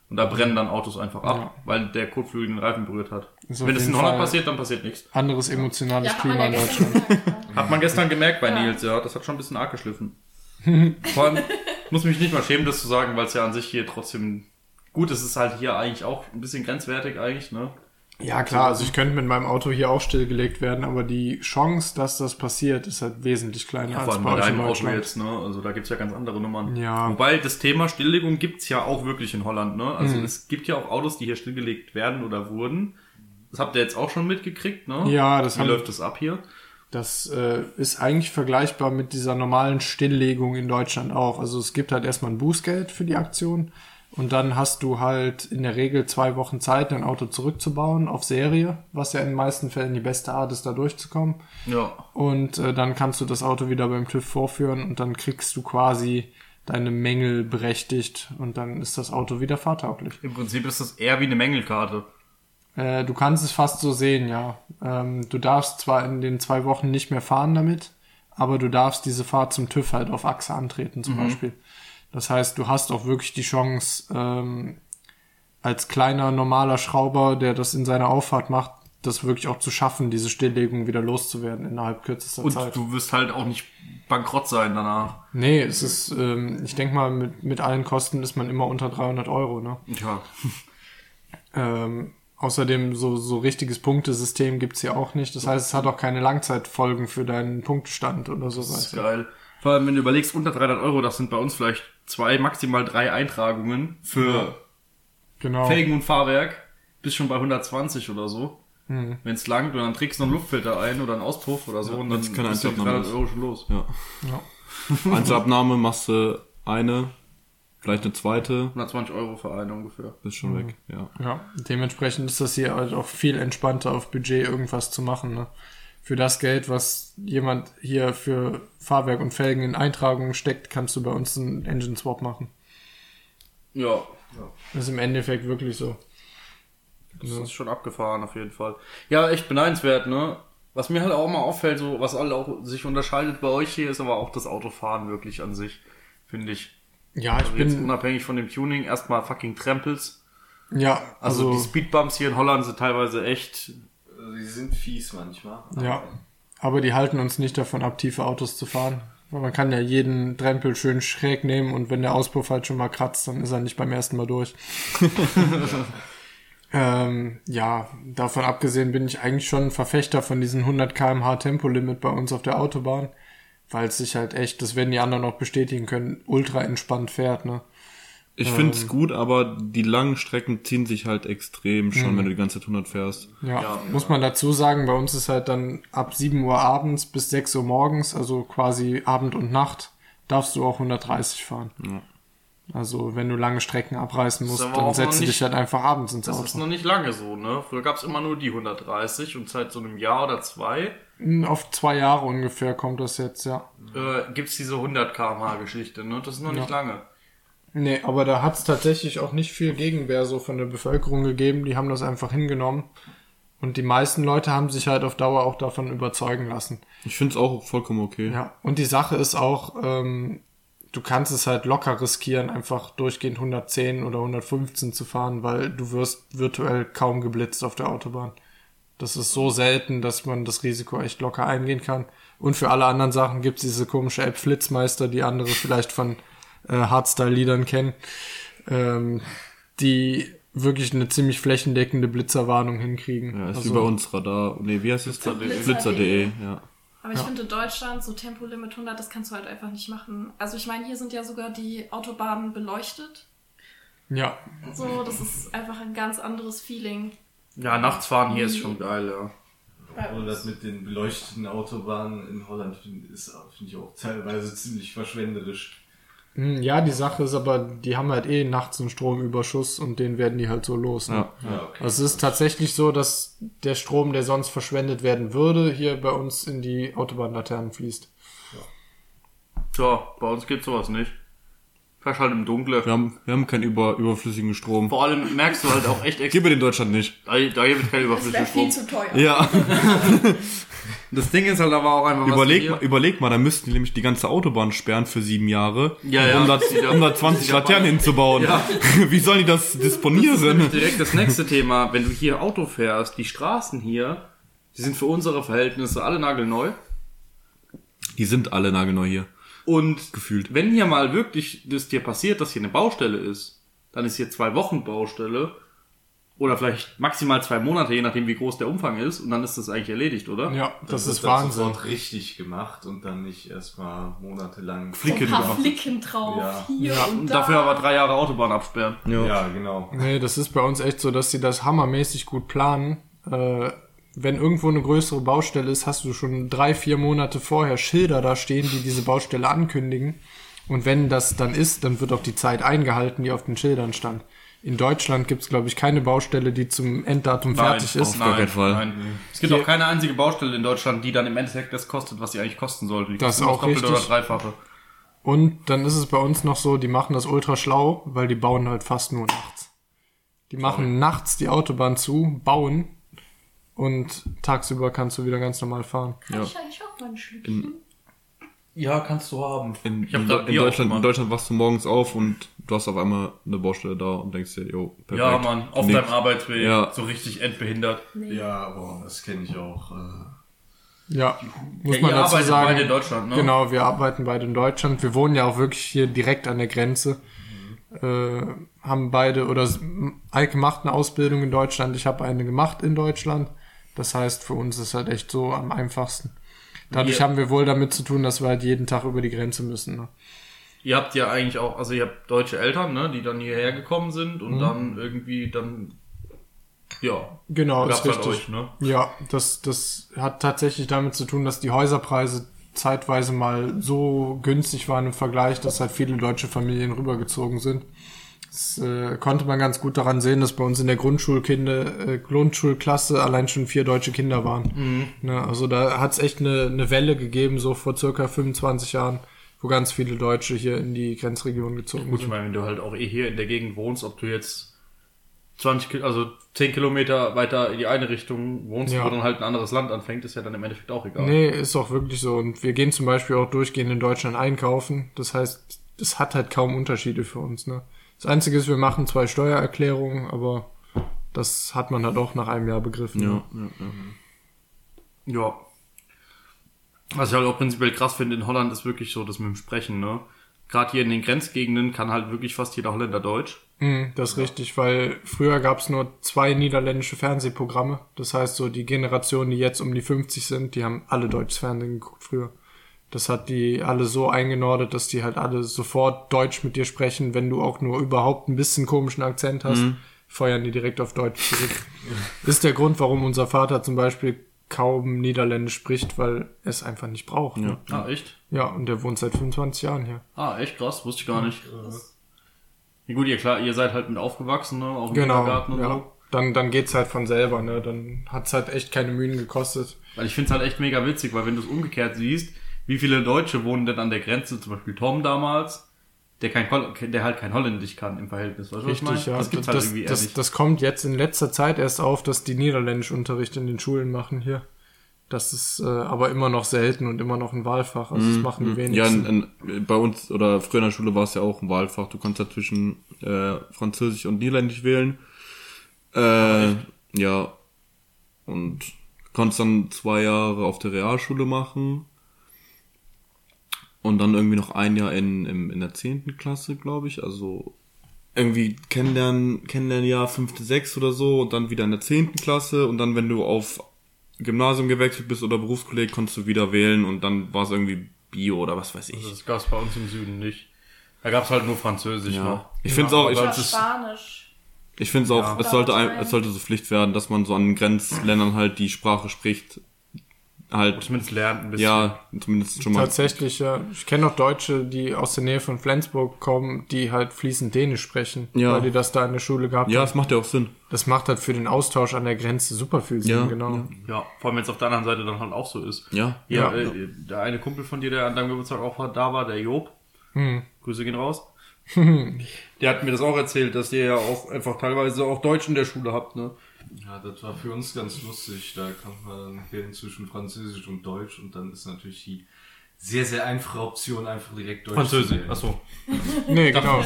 Und da brennen dann Autos einfach ab, Ja. weil der Kotflügel den Reifen berührt hat. Ist auf Wenn es in Holland Fall- passiert, dann passiert nichts. anderes emotionales Ja, Klima ja in Deutschland. ja. Hat man gestern gemerkt bei Nils, ja. Das hat schon ein bisschen arg geschliffen. Vor allem muss mich nicht mal schämen, das zu sagen, weil es ja an sich hier trotzdem gut. Es ist halt hier eigentlich auch ein bisschen grenzwertig eigentlich, ne? Ja, klar, also ich könnte mit meinem Auto hier auch stillgelegt werden, aber die Chance, dass das passiert, ist halt wesentlich kleiner Ja, als vor allem bei deinem Auto jetzt, ne? Also da gibt's ja ganz andere Nummern. Ja. Wobei das Thema Stilllegung gibt's ja auch wirklich in Holland, ne? Also Mhm. es gibt ja auch Autos, die hier stillgelegt werden oder wurden. Das habt ihr jetzt auch schon mitgekriegt, ne? Ja, das Wie haben- läuft das ab hier? Das äh, ist eigentlich vergleichbar mit dieser normalen Stilllegung in Deutschland auch. Also es gibt halt erstmal ein Bußgeld für die Aktion und dann hast du halt in der Regel zwei Wochen Zeit, dein Auto zurückzubauen auf Serie, was ja in den meisten Fällen die beste Art ist, da durchzukommen. Ja. Und äh, dann kannst du das Auto wieder beim TÜV vorführen und dann kriegst du quasi deine Mängel berechtigt und dann ist das Auto wieder fahrtauglich. Im Prinzip ist das eher wie eine Mängelkarte. Äh, du kannst es fast so sehen, ja. Ähm, du darfst zwar in den zwei Wochen nicht mehr fahren damit, aber du darfst diese Fahrt zum TÜV halt auf Achse antreten zum Beispiel. Das heißt, du hast auch wirklich die Chance, ähm, als kleiner normaler Schrauber, der das in seiner Auffahrt macht, das wirklich auch zu schaffen, diese Stilllegung wieder loszuwerden innerhalb kürzester Und Zeit. du wirst halt auch nicht bankrott sein danach. Nee, es ist, ähm, ich denke mal, mit, mit allen Kosten ist man immer unter 300 Euro, ne? Ja. Ähm, außerdem so, so richtiges Punktesystem gibt's hier auch nicht. Das heißt, es hat auch keine Langzeitfolgen für deinen Punktestand oder so. Das ist geil. Vor allem, wenn du überlegst, unter 300 Euro, das sind bei uns vielleicht zwei, maximal drei Eintragungen für Genau. Felgen und Fahrwerk. Bis schon bei 120 oder so. Mhm. Wenn es langt und dann trägst du noch einen Luftfilter ein oder einen Auspuff oder so und dann keine bist du mit Einzelabnahme 300 ist. Euro schon los. Ja. Ja. Einzelabnahme machst du eine, vielleicht eine zweite, 120 Euro für eine ungefähr. bist schon weg. Ja. ja, dementsprechend ist das hier halt auch viel entspannter auf Budget irgendwas zu machen. Ne? Für das Geld, was jemand hier für Fahrwerk und Felgen in Eintragungen steckt, kannst du bei uns einen Engine Swap machen. Ja, Das ist im Endeffekt wirklich so. das ist schon abgefahren auf jeden Fall. Ja, echt beneidenswert, ne? Was mir halt auch mal auffällt, so was alle auch sich unterscheidet bei euch hier, ist aber auch das Autofahren wirklich an sich, finde ich. Ja, ich Also jetzt bin, unabhängig von dem Tuning, erstmal fucking Trempels. ja, Also, also, die Speedbumps hier in Holland sind teilweise echt. Also die sind fies manchmal. ja. Aber die halten uns nicht davon ab, tiefe Autos zu fahren. Weil man kann ja jeden Drempel schön schräg nehmen und wenn der Auspuff halt schon mal kratzt, dann ist er nicht beim ersten Mal durch. ähm, ja, davon abgesehen bin ich eigentlich schon ein Verfechter von diesem 100 kmh Tempolimit bei uns auf der Autobahn, weil es sich halt echt, das werden die anderen auch bestätigen können, ultra entspannt fährt, ne? Ich find's gut, aber die langen Strecken ziehen sich halt extrem schon, wenn du die ganze Zeit 100 fährst. Ja, muss man dazu sagen, bei uns ist halt dann ab 7 Uhr abends bis 6 Uhr morgens, also quasi Abend und Nacht, darfst du auch 130 fahren. Also wenn du lange Strecken abreißen musst, dann setzt du dich halt einfach abends ins Das ist Auto. noch nicht lange so, ne? Früher gab's immer nur die 130 und seit so einem Jahr oder zwei Hm, Auf zwei Jahre ungefähr kommt das jetzt, ja. äh, gibt's diese 100 km/h Geschichte, ne? Das ist noch nicht lange. Nee, aber da hat es tatsächlich auch nicht viel Gegenwehr so von der Bevölkerung gegeben. Die haben das einfach hingenommen. Und die meisten Leute haben sich halt auf Dauer auch davon überzeugen lassen. Ich finde es auch vollkommen okay. Ja, und die Sache ist auch, ähm, du kannst es halt locker riskieren, einfach durchgehend 110 oder 115 zu fahren, weil du wirst virtuell kaum geblitzt auf der Autobahn. Das ist so selten, dass man das Risiko echt locker eingehen kann. Und für alle anderen Sachen gibt's diese komische App Flitzmeister, die andere vielleicht von äh, Hardstyle-Liedern kennen, ähm, die wirklich eine ziemlich flächendeckende Blitzerwarnung hinkriegen. Ja, ist Also- wie bei uns Radar. Nee, wie heißt es? Blitzer.de. Blitzer.de, ja. Aber ich finde in Deutschland so Tempolimit 100, das kannst du halt einfach nicht machen. Also ich meine, hier sind ja sogar die Autobahnen beleuchtet. Ja, So, das ist einfach ein ganz anderes Feeling. Ja, nachts fahren hier ist schon geil, ja. Und das mit den beleuchteten Autobahnen in Holland finde find ich auch teilweise ziemlich verschwenderisch. Hm, Ja, die Sache ist aber, die haben halt eh nachts einen Stromüberschuss und den werden die halt so los. Ne? Ja. Ja, okay. Also es ist tatsächlich so, dass der Strom, der sonst verschwendet werden würde, hier bei uns in die Autobahnlaternen fließt. Tja, bei uns gibt's sowas nicht. Fährst halt im Dunkeln. Wir haben, wir haben keinen über, überflüssigen Strom. Vor allem merkst du halt auch echt extra. Gib mir in Deutschland nicht. Da, da hier wird kein Das überflüssiger wäre viel Strom. zu teuer. Ja, Das Ding ist halt aber auch einfach, überleg, mal, überleg mal, da müssten die nämlich die ganze Autobahn sperren für sieben Jahre, Ja, ja. um da, um da 20 die da- Laternen hinzubauen. Ja. Wie sollen die das disponieren? Direkt das nächste Thema. Wenn du hier Auto fährst, die Straßen hier, die sind für unsere Verhältnisse alle nagelneu. Die sind alle nagelneu hier. Und Gefühlt. wenn hier mal wirklich das dir passiert, dass hier eine Baustelle ist, dann ist hier zwei Wochen Baustelle oder vielleicht maximal zwei Monate, je nachdem wie groß der Umfang ist, und dann ist das eigentlich erledigt, oder? Ja, das, wird ist Wahnsinn. sofort richtig gemacht und dann nicht erstmal monatelang Flicke Ein paar gemacht. Flicken drauf, Ja. hier Ja, und Und da. dafür aber drei Jahre Autobahn absperren. Ja, genau. Nee, das ist bei uns echt so, dass sie das hammermäßig gut planen. Äh, wenn irgendwo eine größere Baustelle ist, hast du schon drei, vier Monate vorher Schilder da stehen, die diese Baustelle ankündigen. Und wenn das dann ist, dann wird auch die Zeit eingehalten, die auf den Schildern stand. In Deutschland gibt's glaube ich, keine Baustelle, die zum Enddatum fertig ist. auf gar keinen Fall. Nein. Es gibt auch keine einzige Baustelle in Deutschland, die dann im Endeffekt das kostet, was sie eigentlich kosten sollte. Die Das kostet nur auch Doppelte richtig. oder dreifache. Und dann ist es bei uns noch so, die machen das ultra schlau, weil die bauen halt fast nur nachts. Die machen nachts die Autobahn zu, bauen und tagsüber kannst du wieder ganz normal fahren. Kann ich eigentlich auch mal ein Schlückchen? Ja, kannst du haben. In, in, in, Deutschland, in. Deutschland wachst du morgens auf und du hast auf einmal eine Baustelle da und denkst dir, jo, perfekt. Ja, Mann, auf Nix. deinem Arbeitsweg. Ja. So richtig entbehindert. Ja, boah, das kenne ich auch. Äh, Ja, muss Ja, man dazu sagen. beide in Deutschland, ne? Genau, wir arbeiten beide in Deutschland. Wir wohnen ja auch wirklich hier direkt an der Grenze. Äh, haben beide oder Eike macht eine Ausbildung in Deutschland, ich habe eine gemacht in Deutschland. Das heißt, für uns ist halt echt so am einfachsten. Dadurch Wir- haben wir wohl damit zu tun, dass wir halt jeden Tag über die Grenze müssen. Ne? Ihr habt ja eigentlich auch, also ihr habt deutsche Eltern, ne, die dann hierher gekommen sind und dann irgendwie dann, ja, Genau, ist halt richtig. euch, ne? Ja, das, das hat tatsächlich damit zu tun, dass die Häuserpreise zeitweise mal so günstig waren im Vergleich, dass halt viele deutsche Familien rübergezogen sind. Das äh, konnte man ganz gut daran sehen, dass bei uns in der Grundschulkinder, äh, Grundschulklasse allein schon vier deutsche Kinder waren. Ne, also da hat es echt eine, eine Welle gegeben, so vor circa 25 Jahren, wo ganz viele Deutsche hier in die Grenzregion gezogen Gut, ich sind. meine, wenn du halt auch eh hier in der Gegend wohnst, ob du jetzt 20, Ki- also 10 Kilometer weiter in die eine Richtung wohnst, Ja. wo dann halt ein anderes Land anfängt, ist ja dann im Endeffekt auch egal. Nee, ist auch wirklich so. Und wir gehen zum Beispiel auch durchgehend in Deutschland einkaufen. Das heißt, es hat halt kaum Unterschiede für uns. Ne? Das Einzige ist, wir machen zwei Steuererklärungen, aber das hat man halt auch nach einem Jahr begriffen. Ja, ne? ja, ja. Ja. Was ich halt auch prinzipiell krass finde, in Holland ist wirklich so das mit dem Sprechen, ne? Gerade hier in den Grenzgegenden kann halt wirklich fast jeder Holländer Deutsch. Mhm, das ist richtig, weil früher gab es nur zwei niederländische Fernsehprogramme. Das heißt, so die Generation, die jetzt um die 50 sind, die haben alle deutsches Fernsehen geguckt früher. Das hat die alle so eingenordet, dass die halt alle sofort Deutsch mit dir sprechen. Wenn du auch nur überhaupt ein bisschen komischen Akzent hast, feuern die direkt auf Deutsch zurück. ist der Grund, warum unser Vater zum Beispiel kaum Niederländisch spricht, weil er es einfach nicht braucht. Ne? Ah, echt? Ja, und der wohnt seit 25 Jahren hier. Ah, echt krass, wusste ich gar nicht. Ja, gut, ihr klar, ihr seid halt mit aufgewachsen, ne? Auch im Genau, Kindergarten und ja. so. Dann, dann geht's halt von selber, ne? Dann hat's halt echt keine Mühen gekostet. Weil ich finde es halt echt mega witzig, weil wenn du es umgekehrt siehst, wie viele Deutsche wohnen denn an der Grenze, zum Beispiel Tom damals, der kein Hol- der halt kein Holländisch kann im Verhältnis. Weißt du, was ich Richtig, meine? ja. Das gibt's halt das, irgendwie das, nicht. das kommt jetzt in letzter Zeit erst auf, dass die Niederländischunterricht in den Schulen machen hier. Das ist äh, aber immer noch selten und immer noch ein Wahlfach. Also das machen die Ja, wenigsten. in, in, bei uns oder früher in der Schule war es ja auch ein Wahlfach. Du konntest ja zwischen äh, Französisch und Niederländisch wählen. Äh, ja. Und konntest dann zwei Jahre auf der Realschule machen. Und dann irgendwie noch ein Jahr in, in, in der zehnten Klasse, glaube ich. Also irgendwie kennenlernen, Kennenlernjahr fünfte, sechste oder so und dann wieder in der zehnten Klasse und dann, wenn du auf Gymnasium gewechselt bist oder Berufskolleg, konntest du wieder wählen und dann war es irgendwie Bio oder was weiß ich. Das gab's bei uns im Süden nicht. Da gab's halt nur Französisch Ja. noch. Ich finde es auch, ich, es ist- Spanisch. ich finde es auch, Ja. es sollte, ein, es sollte so Pflicht werden, dass man so an Grenzländern halt die Sprache spricht. Halt, Zumindest lernt ein bisschen. ja, zumindest schon mal. Tatsächlich, ja. Ich kenne noch Deutsche, die aus der Nähe von Flensburg kommen, die halt fließend Dänisch sprechen, Ja. weil die das da in der Schule gehabt Ja, haben. es macht ja auch Sinn. Das macht halt für den Austausch an der Grenze super viel Sinn, Ja, genau. ja. Ja, vor allem wenn es auf der anderen Seite dann halt auch so ist. Ja. Ja, Ja. äh, der eine Kumpel von dir, der an deinem Geburtstag auch war- da war, der Job. Hm. Grüße gehen raus. der hat mir das auch erzählt, dass ihr ja auch einfach teilweise auch Deutsch in der Schule habt, ne? Ja, das war für uns ganz lustig. Da kann man wählen zwischen Französisch und Deutsch und dann ist natürlich die sehr, sehr einfache Option, einfach direkt Deutsch Französisch. Achso. Nee, genau.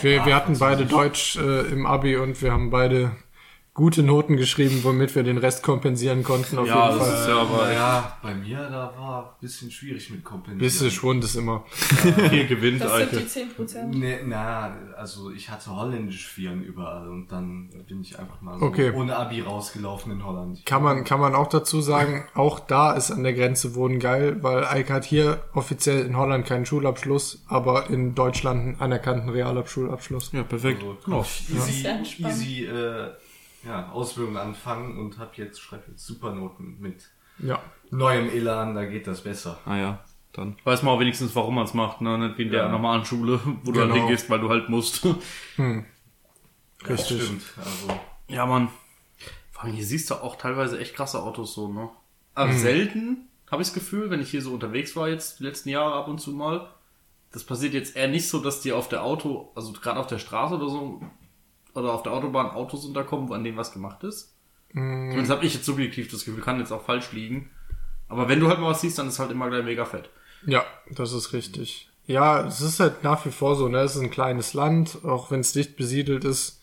Wir, wir hatten beide Deutsch äh, im Abi und wir haben beide gute Noten geschrieben, womit wir den Rest kompensieren konnten. Auf Ja, jeden das Fall. ist ja aber Ja, bei mir, da war ein bisschen schwierig mit kompensieren. Bisschen Schwund ist immer. viel gewinnt, Das sind Alter. die 10%. Nee, na, also ich hatte Holländisch Vieren überall und dann bin ich einfach mal so Okay. ohne Abi rausgelaufen in Holland. Kann man, kann man auch dazu sagen, auch da ist an der Grenze Wohnen geil, weil Eike hat hier offiziell in Holland keinen Schulabschluss, aber in Deutschland einen anerkannten Realschulabschluss. Ja, perfekt. Also kann ich easy, easy äh, ja, Ausbildung anfangen und hab jetzt, schreibe jetzt Supernoten mit Ja. neuem Elan, da geht das besser. Ah ja, dann. Weiß man auch wenigstens, warum man es macht, ne? Nicht wie in der Ja. normalen Schule, wo du Genau. dann hingehst, weil du halt musst. Ja, Richtig. stimmt. Also, Ja, Mann. Vor allem hier siehst du auch teilweise echt krasse Autos so, ne? Aber selten habe ich das Gefühl, wenn ich hier so unterwegs war jetzt die letzten Jahre ab und zu mal, das passiert jetzt eher nicht so, dass dir auf der Auto, also gerade auf der Straße oder so, oder auf der Autobahn Autos unterkommen, an denen was gemacht ist. Zumindest habe ich jetzt subjektiv das Gefühl, kann jetzt auch falsch liegen. Aber wenn du halt mal was siehst, dann ist halt immer gleich mega fett. Ja, das ist richtig. Ja, es ist halt nach wie vor so, ne? Es ist ein kleines Land, auch wenn es dicht besiedelt ist.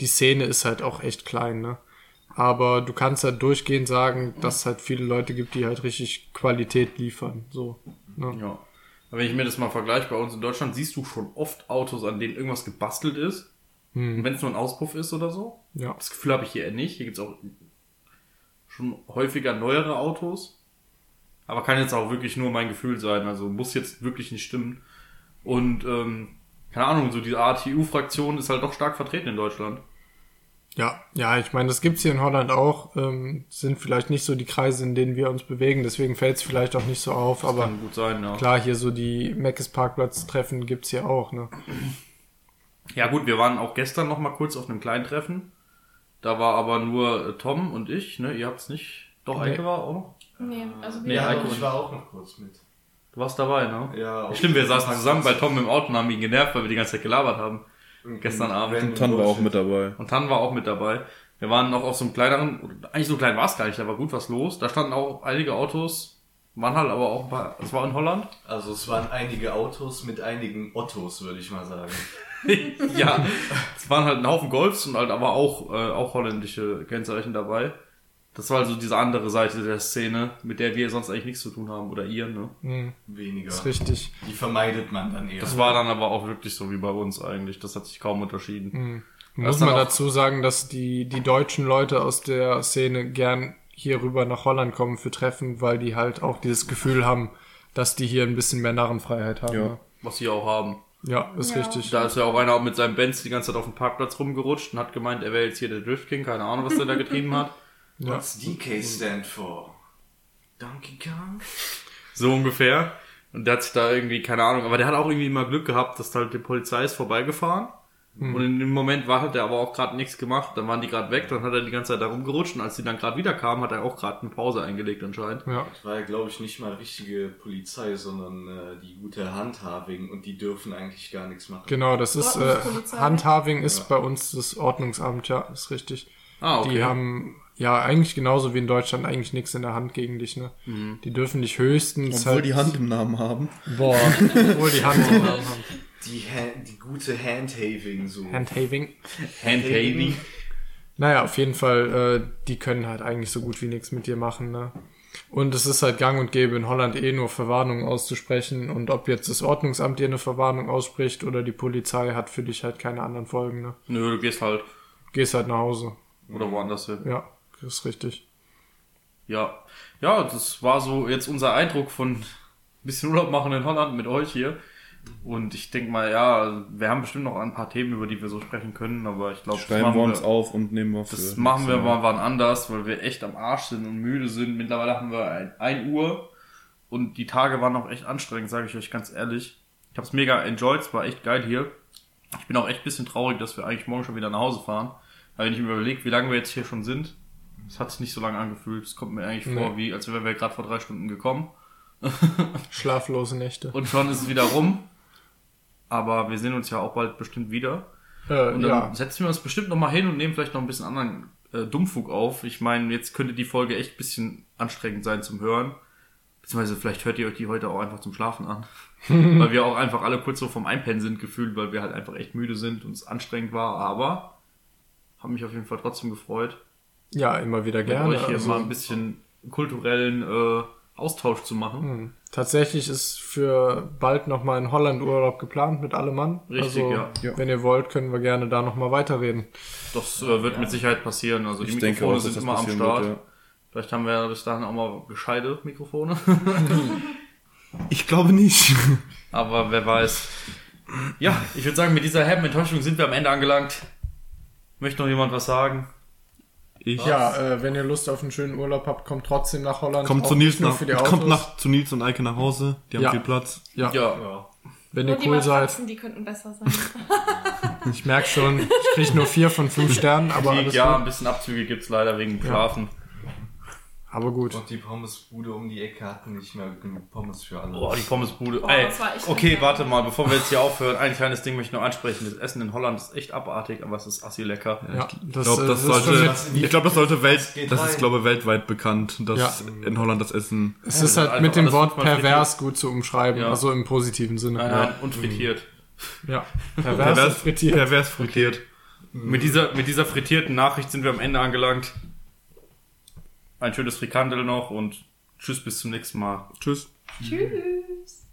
Die Szene ist halt auch echt klein, ne? Aber du kannst halt durchgehend sagen, dass es halt viele Leute gibt, die halt richtig Qualität liefern. So. Ne? Ja. Aber wenn ich mir das mal vergleiche, bei uns in Deutschland siehst du schon oft Autos, an denen irgendwas gebastelt ist. Und wenn es nur ein Auspuff ist oder so. Ja. Das Gefühl habe ich hier eher nicht. Hier gibt's auch schon häufiger neuere Autos. Aber kann jetzt auch wirklich nur mein Gefühl sein. Also muss jetzt wirklich nicht stimmen. Und ähm, keine Ahnung, so diese ATU-Fraktion ist halt doch stark vertreten in Deutschland. Ja, ja, ich meine, das gibt's hier in Holland auch. Ähm, sind vielleicht nicht so die Kreise, in denen wir uns bewegen, deswegen fällt's vielleicht auch nicht so auf, aber Kann gut sein, ja. klar, hier so die Meckes Parkplatz-Treffen gibt's hier auch, ne? Ja gut, wir waren auch gestern noch mal kurz auf einem kleinen Treffen. Da war aber nur äh, Tom und ich, ne? Ihr habt's nicht. Doch, Nee. Eike war auch noch. Nee, also wir Nee, ja, Heiko ich und- war auch noch kurz mit. Du warst dabei, ne? Ja, Stimmt, wir saßen zusammen bei Tom im Auto und haben ihn genervt, weil wir die ganze Zeit gelabert haben. Gestern Abend. Random Tan war auch mit dabei. Und Tan war auch mit dabei. Wir waren noch auf so einem kleineren, eigentlich so klein war es gar nicht, da war gut was los. Da standen auch einige Autos, waren halt aber auch ein paar, es war in Holland. Also es waren einige Autos mit einigen Ottos, würde ich mal sagen. ja, es waren halt ein Haufen Golfs und halt aber auch, äh, auch holländische Kennzeichen dabei. Das war also diese andere Seite der Szene, mit der wir sonst eigentlich nichts zu tun haben, oder ihr, ne? Hm, Weniger. ist richtig. Die vermeidet man dann eher. Das war dann aber auch wirklich so wie bei uns eigentlich. Das hat sich kaum unterschieden. Muss ist dann man dazu sagen, dass die, die deutschen Leute aus der Szene gern hier rüber nach Holland kommen für Treffen, weil die halt auch dieses Gefühl haben, dass die hier ein bisschen mehr Narrenfreiheit haben. Ja. ne? Was sie auch haben. Ja, ist Ja. richtig. Da ist ja auch einer mit seinem Benz die ganze Zeit auf dem Parkplatz rumgerutscht und hat gemeint, er wäre jetzt hier der Drift King, keine Ahnung, was der da getrieben hat. What's DK stand for? Donkey Kong? So ungefähr. Und der hat sich da irgendwie, keine Ahnung, aber der hat auch irgendwie immer Glück gehabt, dass halt die Polizei ist vorbeigefahren. Und in dem Moment war, hat er aber auch gerade nichts gemacht, dann waren die gerade weg, dann hat er die ganze Zeit da rumgerutscht und als die dann gerade wieder kamen, hat er auch gerade eine Pause eingelegt anscheinend. Ja. Das war ja, glaube ich, nicht mal richtige Polizei, sondern äh, die gute Handhaving und die dürfen eigentlich gar nichts machen. Genau, das ist äh. Handhaving ist bei uns das Ordnungsamt, ja, ist richtig. Ah, okay. Die haben ja eigentlich genauso wie in Deutschland eigentlich nichts in der Hand gegen dich, ne? Mhm. Die dürfen dich höchstens Obwohl halt, die Hand im Namen haben. boah, obwohl die Hand im Namen haben. Die, die gute Handhaving so. Handhaving. Handhaving. Naja, auf jeden Fall, äh, die können halt eigentlich so gut wie nichts mit dir machen, ne? Und es ist halt gang und gäbe in Holland eh nur Verwarnungen auszusprechen und ob jetzt das Ordnungsamt dir eine Verwarnung ausspricht oder die Polizei hat für dich halt keine anderen Folgen, ne? Nö, du gehst halt. Gehst halt nach Hause. Oder woanders hin. Ja, das ist richtig. Ja. Ja, das war so jetzt unser Eindruck von ein bisschen Urlaub machen in Holland mit euch hier. Und ich denke mal, ja, wir haben bestimmt noch ein paar Themen, über die wir so sprechen können, aber ich glaube, Schreiben wir uns auf und nehmen wir für. Das machen wir mal wann anders, weil wir echt am Arsch sind und müde sind. Mittlerweile haben wir ein, 1 Uhr und die Tage waren auch echt anstrengend, sage ich euch ganz ehrlich. Ich habe es mega enjoyed, es war echt geil hier. Ich bin auch echt ein bisschen traurig, dass wir eigentlich morgen schon wieder nach Hause fahren. Weil wenn ich mir überlege, wie lange wir jetzt hier schon sind, es hat sich nicht so lange angefühlt. Es kommt mir eigentlich vor, wie als wären wir gerade vor drei Stunden gekommen. Schlaflose Nächte. Und schon ist es wieder rum. Aber wir sehen uns ja auch bald bestimmt wieder. Äh, Und dann ja, setzen wir uns bestimmt noch mal hin und nehmen vielleicht noch ein bisschen anderen äh, Dummfug auf. Ich meine, jetzt könnte die Folge echt ein bisschen anstrengend sein zum Hören. Beziehungsweise vielleicht hört ihr euch die heute auch einfach zum Schlafen an. weil wir auch einfach alle kurz so vom Einpennen sind gefühlt, weil wir halt einfach echt müde sind und es anstrengend war. Aber haben mich auf jeden Fall trotzdem gefreut, ja, immer wieder mit gerne. euch hier also- mal ein bisschen kulturellen äh, Austausch zu machen. Hm. Tatsächlich ist für bald nochmal in Holland Urlaub geplant mit allem Mann. Richtig, also, ja. Wenn ihr wollt, können wir gerne da nochmal weiterreden. Das äh, wird mit Sicherheit passieren. Also die Ich denke Mikrofone auch, sind immer am Start. wird, ja. Vielleicht haben wir ja bis dahin auch mal gescheite Mikrofone. Ich glaube nicht. Aber wer weiß. Ja, ich würde sagen, mit dieser herben Enttäuschung sind wir am Ende angelangt. Möchte noch jemand was sagen? Ich. Ja, äh, wenn ihr Lust auf einen schönen Urlaub habt, kommt trotzdem nach Holland. Kommt Auch zu Nils nach, für die Autos. kommt nach, zu Nils und Eike nach Hause. Die haben Ja. viel Platz. Ja, Ja. wenn Nur ihr cool seid. Matratzen, die könnten besser sein. Ich merke schon, ich krieg nur vier von fünf Sternen, aber Die, alles ja, ein gut. bisschen Abzüge gibt's leider wegen dem Schlafen. Aber gut. Und die Pommesbude um die Ecke hatten nicht mehr genug Pommes für alle. Boah, die Pommesbude. Boah, Ey, das okay, lecker. warte mal, bevor wir jetzt hier aufhören, ein kleines Ding möchte ich noch ansprechen. Das Essen in Holland ist echt abartig, aber es ist assi lecker. Ja, Ich das, glaube, äh, das ist schon sollte, ich glaube, das sollte Welt, das ist, glaube weltweit bekannt, dass Ja. in Holland das Essen. es ist halt einfach mit dem Wort pervers gut zu umschreiben, Ja. also im positiven Sinne. Nein, nein, und frittiert. Ja, pervers, und frittiert. Pervers frittiert. Mit dieser, mit dieser frittierten Nachricht sind wir am Ende angelangt ein schönes Frikandel noch und tschüss, bis zum nächsten Mal. Tschüss. Tschüss.